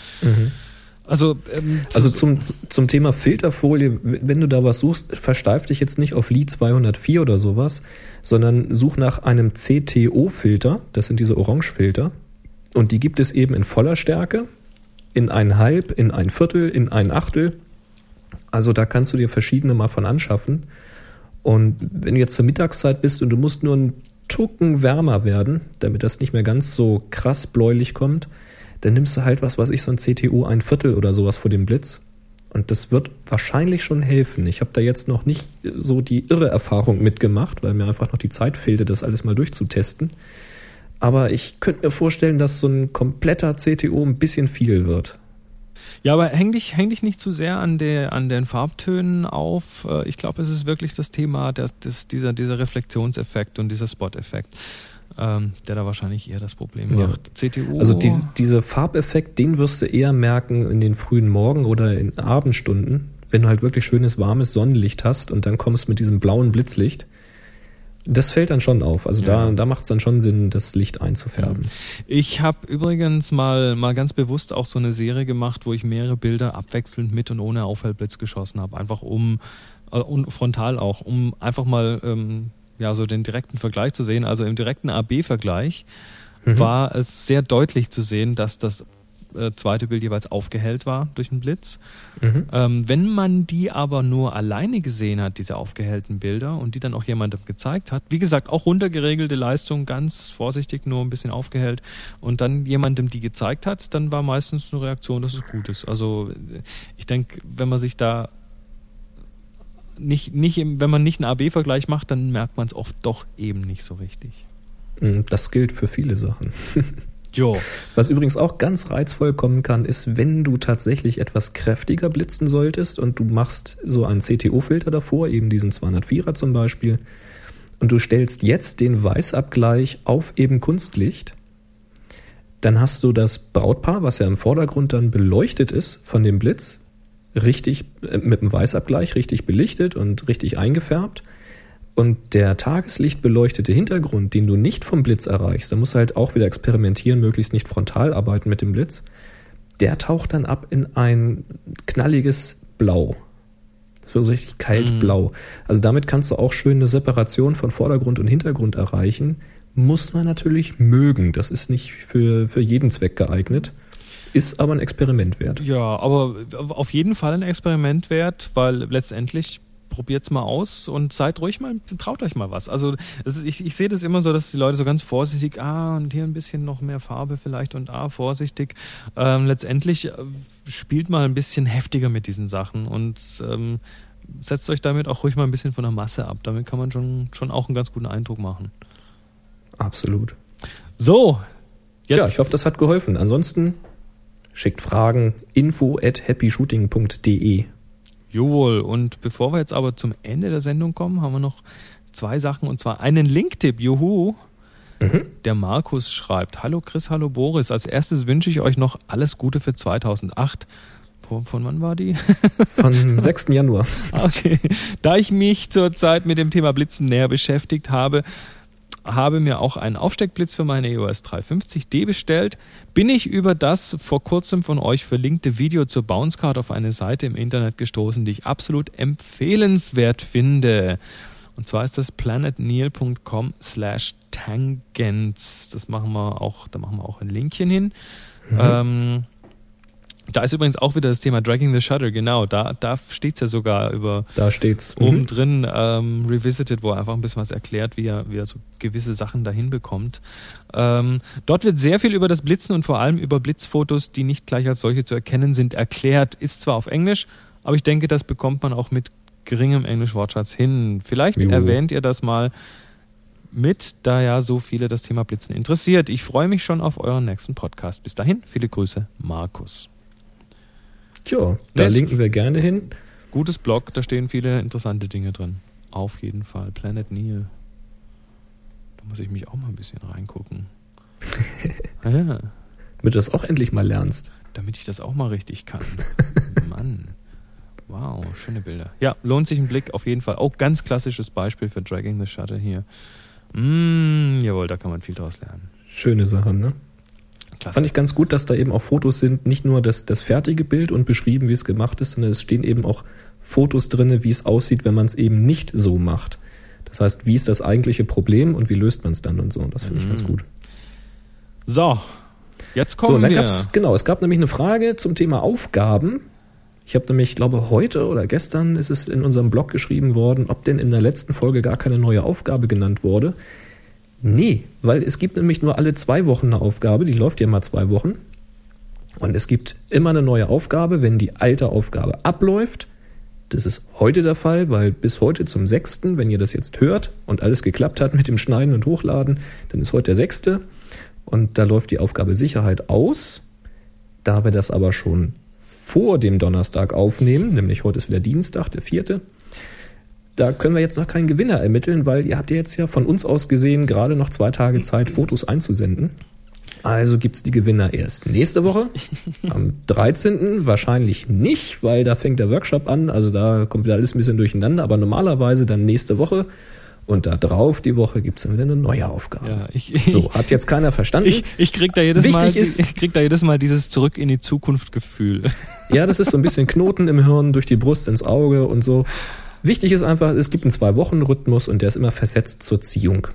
also, ähm, Also zum, zum Thema Filterfolie, wenn du da was suchst, versteif dich jetzt nicht auf Li 204 oder sowas, sondern such nach einem CTO-Filter, das sind diese Orangefilter. Und die gibt es eben in voller Stärke, in ein Halb, in ein Viertel, in ein Achtel. Also da kannst du dir verschiedene mal von anschaffen. Und wenn du jetzt zur Mittagszeit bist und du musst nur einen Tucken wärmer werden, damit das nicht mehr ganz so krass bläulich kommt, dann nimmst du halt was, was ich so ein CTU ein Viertel oder sowas vor dem Blitz. Und das wird wahrscheinlich schon helfen. Ich habe da jetzt noch nicht so die irre Erfahrung mitgemacht, weil mir einfach noch die Zeit fehlte, das alles mal durchzutesten. Aber ich könnte mir vorstellen, dass so ein kompletter CTO ein bisschen viel wird. Ja, aber häng dich, häng dich nicht zu sehr an, der, an den Farbtönen auf. Äh, Ich glaube, es ist wirklich das Thema, das, das, dieser, dieser Reflexionseffekt und dieser Spot-Effekt, ähm, der da wahrscheinlich eher das Problem Ja. macht. CTU. Also diese, dieser Farbeffekt, den wirst du eher merken in den frühen Morgen oder in Abendstunden, wenn du halt wirklich schönes, warmes Sonnenlicht hast und dann kommst mit diesem blauen Blitzlicht. Das fällt dann schon auf. Also da, Ja. da macht es dann schon Sinn, das Licht einzufärben. Ich habe übrigens mal, mal ganz bewusst auch so eine Serie gemacht, wo ich mehrere Bilder abwechselnd mit und ohne Aufhellblitz geschossen habe. Einfach um, äh, und frontal auch, um einfach mal ähm, ja, so den direkten Vergleich zu sehen. Also im direkten AB-Vergleich war es sehr deutlich zu sehen, dass das zweite Bild jeweils aufgehellt war durch den Blitz. Mhm. Ähm, wenn man die aber nur alleine gesehen hat, diese aufgehellten Bilder, und die dann auch jemandem gezeigt hat, wie gesagt, auch runtergeregelte Leistung, ganz vorsichtig, nur ein bisschen aufgehellt, und dann jemandem die gezeigt hat, dann war meistens eine Reaktion, dass es gut ist. Also äh, ich denke, wenn man sich da nicht, nicht im, wenn man nicht einen AB-Vergleich macht, dann merkt man es oft doch eben nicht so richtig. Mm, Das gilt für viele Sachen. Jo. Was übrigens auch ganz reizvoll kommen kann, ist, wenn du tatsächlich etwas kräftiger blitzen solltest und du machst so einen CTO-Filter davor, eben diesen 204er zum Beispiel, und du stellst jetzt den Weißabgleich auf eben Kunstlicht, dann hast du das Brautpaar, was ja im Vordergrund dann beleuchtet ist von dem Blitz, richtig äh, mit dem Weißabgleich richtig belichtet und richtig eingefärbt. Und der tageslichtbeleuchtete Hintergrund, den du nicht vom Blitz erreichst, da musst du halt auch wieder experimentieren, möglichst nicht frontal arbeiten mit dem Blitz, der taucht dann ab in ein knalliges Blau. So richtig kalt Mhm. Also damit kannst du auch schön eine Separation von Vordergrund und Hintergrund erreichen. Muss man natürlich mögen. Das ist nicht für, für jeden Zweck geeignet. Ist aber ein Experiment wert. Ja, aber auf jeden Fall ein Experiment wert, weil letztendlich probiert's mal aus und seid ruhig mal, traut euch mal was. Also ist, ich, ich sehe das immer so, dass die Leute so ganz vorsichtig, ah, und hier ein bisschen noch mehr Farbe vielleicht und ah, vorsichtig. Ähm, letztendlich äh, spielt mal ein bisschen heftiger mit diesen Sachen und ähm, setzt euch damit auch ruhig mal ein bisschen von der Masse ab. Damit kann man schon, schon auch einen ganz guten Eindruck machen. Absolut. So, jetzt. Ja, ich hoffe, das hat geholfen. Ansonsten schickt Fragen info at happyshooting.de. Jawohl, und bevor wir jetzt aber zum Ende der Sendung kommen, haben wir noch zwei Sachen und zwar einen Linktipp. Juhu! Der Markus schreibt: Hallo Chris, hallo Boris. Als erstes wünsche ich euch noch alles Gute für 2008. Von, von wann war die? Vom 6. Januar. Okay. Da ich mich zurzeit mit dem Thema Blitzen näher beschäftigt habe, habe mir auch einen Aufsteckblitz für meine EOS 350D bestellt. Bin ich über das vor kurzem von euch verlinkte Video zur Bounce Card auf eine Seite im Internet gestoßen, die ich absolut empfehlenswert finde. Und zwar ist das planetneil.com slash tangents. Das machen wir auch, da machen wir auch ein Linkchen hin. Ähm, da ist übrigens auch wieder das Thema Dragging the Shutter, genau. Da, da steht's ja sogar über Da steht's. oben Mhm. drin ähm, Revisited, wo er einfach ein bisschen was erklärt, wie er, wie er so gewisse Sachen dahin bekommt. Ähm, dort wird sehr viel über das Blitzen und vor allem über Blitzfotos, die nicht gleich als solche zu erkennen sind, erklärt. Ist zwar auf Englisch, aber ich denke, das bekommt man auch mit geringem Englisch-Wortschatz hin. Vielleicht Jo. erwähnt ihr das mal mit, da ja so viele das Thema Blitzen interessiert. Ich freue mich schon auf euren nächsten Podcast. Bis dahin, viele Grüße, Markus. Tja, da Das- linken wir gerne hin. Gutes Blog, da stehen viele interessante Dinge drin. Auf jeden Fall. Planet Neil. Da muss ich mich auch mal ein bisschen reingucken. Ah ja, Damit du das auch endlich mal lernst. damit ich das auch mal richtig kann. Mann. Wow, schöne Bilder. Ja, lohnt sich ein Blick auf jeden Fall. Auch ganz klassisches Beispiel für Dragging the Shutter hier. Mm, jawohl, da kann man viel draus lernen. Schöne Sache, ne? Klasse. Fand ich ganz gut, dass da eben auch Fotos sind, nicht nur das, das fertige Bild und beschrieben, wie es gemacht ist, sondern es stehen eben auch Fotos drin, wie es aussieht, wenn man es eben nicht so macht. Das heißt, wie ist das eigentliche Problem und wie löst man es dann und so. Und das finde ich ganz Mhm. gut. so, jetzt So, kommen dann wir. gab's, genau, es gab nämlich eine Frage zum Thema Aufgaben. Ich habe nämlich, glaube heute oder gestern ist es in unserem Blog geschrieben worden, ob denn in der letzten Folge gar keine neue Aufgabe genannt wurde. Nee, weil es gibt nämlich nur alle zwei Wochen eine Aufgabe, die läuft ja mal zwei Wochen. Und es gibt immer eine neue Aufgabe, wenn die alte Aufgabe abläuft. Das ist heute der Fall, weil bis heute zum 6., wenn ihr das jetzt hört und alles geklappt hat mit dem Schneiden und Hochladen, dann ist heute der 6. Und da läuft die Aufgabe Sicherheit aus. Da wir das aber schon vor dem Donnerstag aufnehmen, nämlich heute ist wieder Dienstag, der 4., da können wir jetzt noch keinen Gewinner ermitteln, weil ihr habt ja jetzt ja von uns aus gesehen gerade noch zwei Tage Zeit, Fotos einzusenden. Also gibt's die Gewinner erst nächste Woche, am 13. wahrscheinlich nicht, weil da fängt der Workshop an, also da kommt wieder alles ein bisschen durcheinander, aber normalerweise dann nächste Woche und da drauf die Woche gibt's dann wieder eine neue Aufgabe. Ja, ich, So, hat jetzt keiner verstanden? Ich, ich krieg da jedes Wichtig Mal, ist- ich krieg da jedes Mal dieses Zurück in die Zukunft Gefühl. Ja, das ist so ein bisschen Knoten im Hirn, durch die Brust ins Auge und so. Wichtig ist einfach, es gibt einen Zwei-Wochen-Rhythmus und der ist immer versetzt zur Ziehung.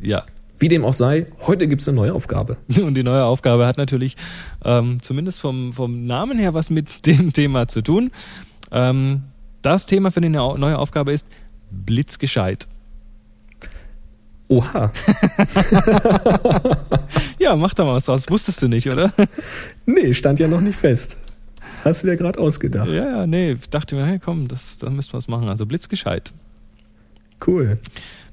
Ja. Wie dem auch sei, heute gibt's eine neue Aufgabe. Und die neue Aufgabe hat natürlich ähm, zumindest vom, vom Namen her was mit dem Thema zu tun. Ähm, das Thema für die neu- neue Aufgabe ist Blitzgescheit. Oha. Ja, mach da mal was draus. Wusstest du nicht, oder? Nee, stand ja noch nicht fest. Hast du dir gerade ausgedacht. Ja, ja, nee. Ich dachte mir, hey, komm, das, da müssen wir was machen. Also Blitzgescheit. Cool.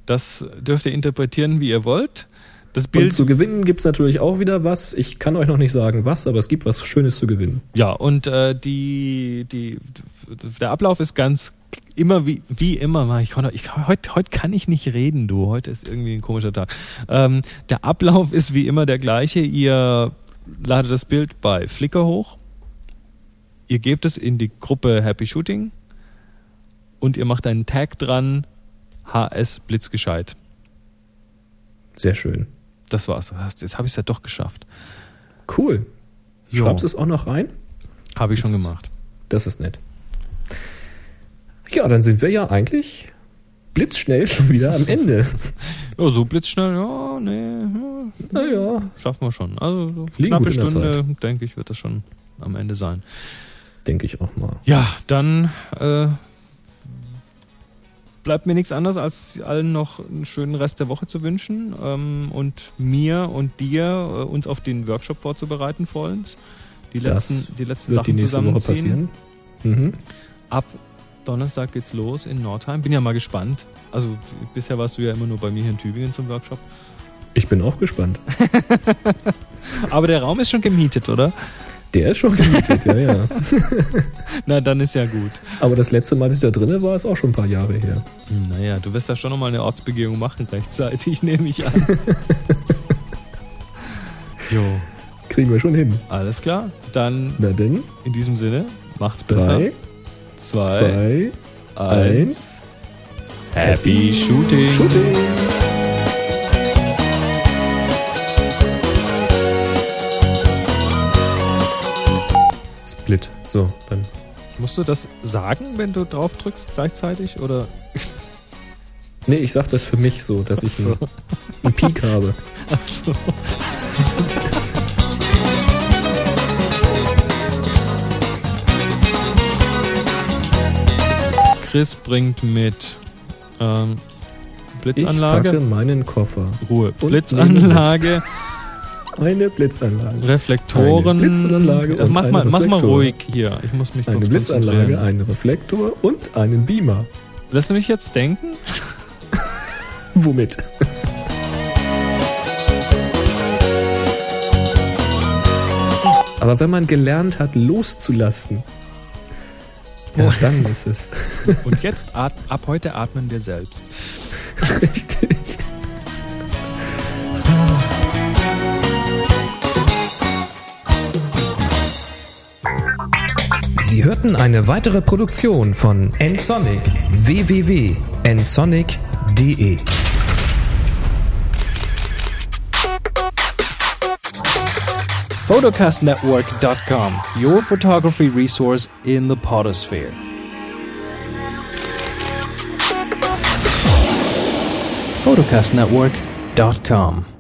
Das dürft ihr interpretieren, wie ihr wollt. Das Und Bild zu gewinnen gibt's natürlich auch wieder was. Ich kann euch noch nicht sagen was, aber es gibt was Schönes zu gewinnen. Ja, und äh, die, die, der Ablauf ist ganz immer wie, wie immer. Ich, ich, heute, heute kann ich nicht reden, du. Heute ist irgendwie ein komischer Tag. Ähm, der Ablauf ist wie immer der gleiche. Ihr ladet das Bild bei Flickr hoch. Ihr gebt es in die Gruppe Happy Shooting und ihr macht einen Tag dran. HS Blitzgescheit. Sehr schön. Das war's. Jetzt habe ich es ja doch geschafft. Cool. Jo. Schreibst du es auch noch rein? Habe ich schon gemacht. Das ist nett. Ja, dann sind wir ja eigentlich blitzschnell schon wieder am Ende. Ja, so blitzschnell, ja, nee, ja, Naja, Schaffen wir schon. Also so knappe Stunde, denke ich, wird das schon am Ende sein. Denke ich auch mal. Ja, dann äh, bleibt mir nichts anderes, als allen noch einen schönen Rest der Woche zu wünschen ähm, und mir und dir äh, uns auf den Workshop vorzubereiten vollends. Die Das letzten, die letzten Sachen die zusammenziehen. passieren. Mhm. Ab Donnerstag geht's los in Nordheim. Bin ja mal gespannt. Also bisher warst du ja immer nur bei mir hier in Tübingen zum Workshop. Ich bin auch gespannt. Aber der Raum ist schon gemietet, oder? Der ist schon gemietet, ja, ja. Na, dann ist ja gut. Aber das letzte Mal, als ich da drin war, ist auch schon ein paar Jahre her. Hm, Naja, du wirst ja schon nochmal eine Ortsbegehung machen rechtzeitig, nehme ich an. jo, Kriegen wir schon hin. alles klar. Dann Na denn, in diesem Sinne, macht's besser. drei, Zwei, zwei, eins. eins. Happy Shooting. Shooting! So, dann. Musst du das sagen, wenn du drauf drückst gleichzeitig? Oder? Nee, ich sag das für mich so, dass ich Ach so. einen, einen Peak habe. Achso. Chris bringt mit ähm, Ich Blitzanlage. packe meinen Koffer. Ruhe. und Blitzanlage, Eine Blitzanlage. Reflektoren. Eine Blitzanlage Das und mach, mal, mach mal ruhig hier. Ich muss mich Eine Blitzanlage, einen Reflektor und einen Beamer. Lässt du mich jetzt denken? Womit? Aber wenn man gelernt hat, loszulassen, ja, dann ist es Und jetzt ab heute atmen wir selbst. richtig. Sie hörten eine weitere Produktion von nsonic. Www.nsonic.de photocastnetwork.com, your photography resource in the potosphere. photocastnetwork.com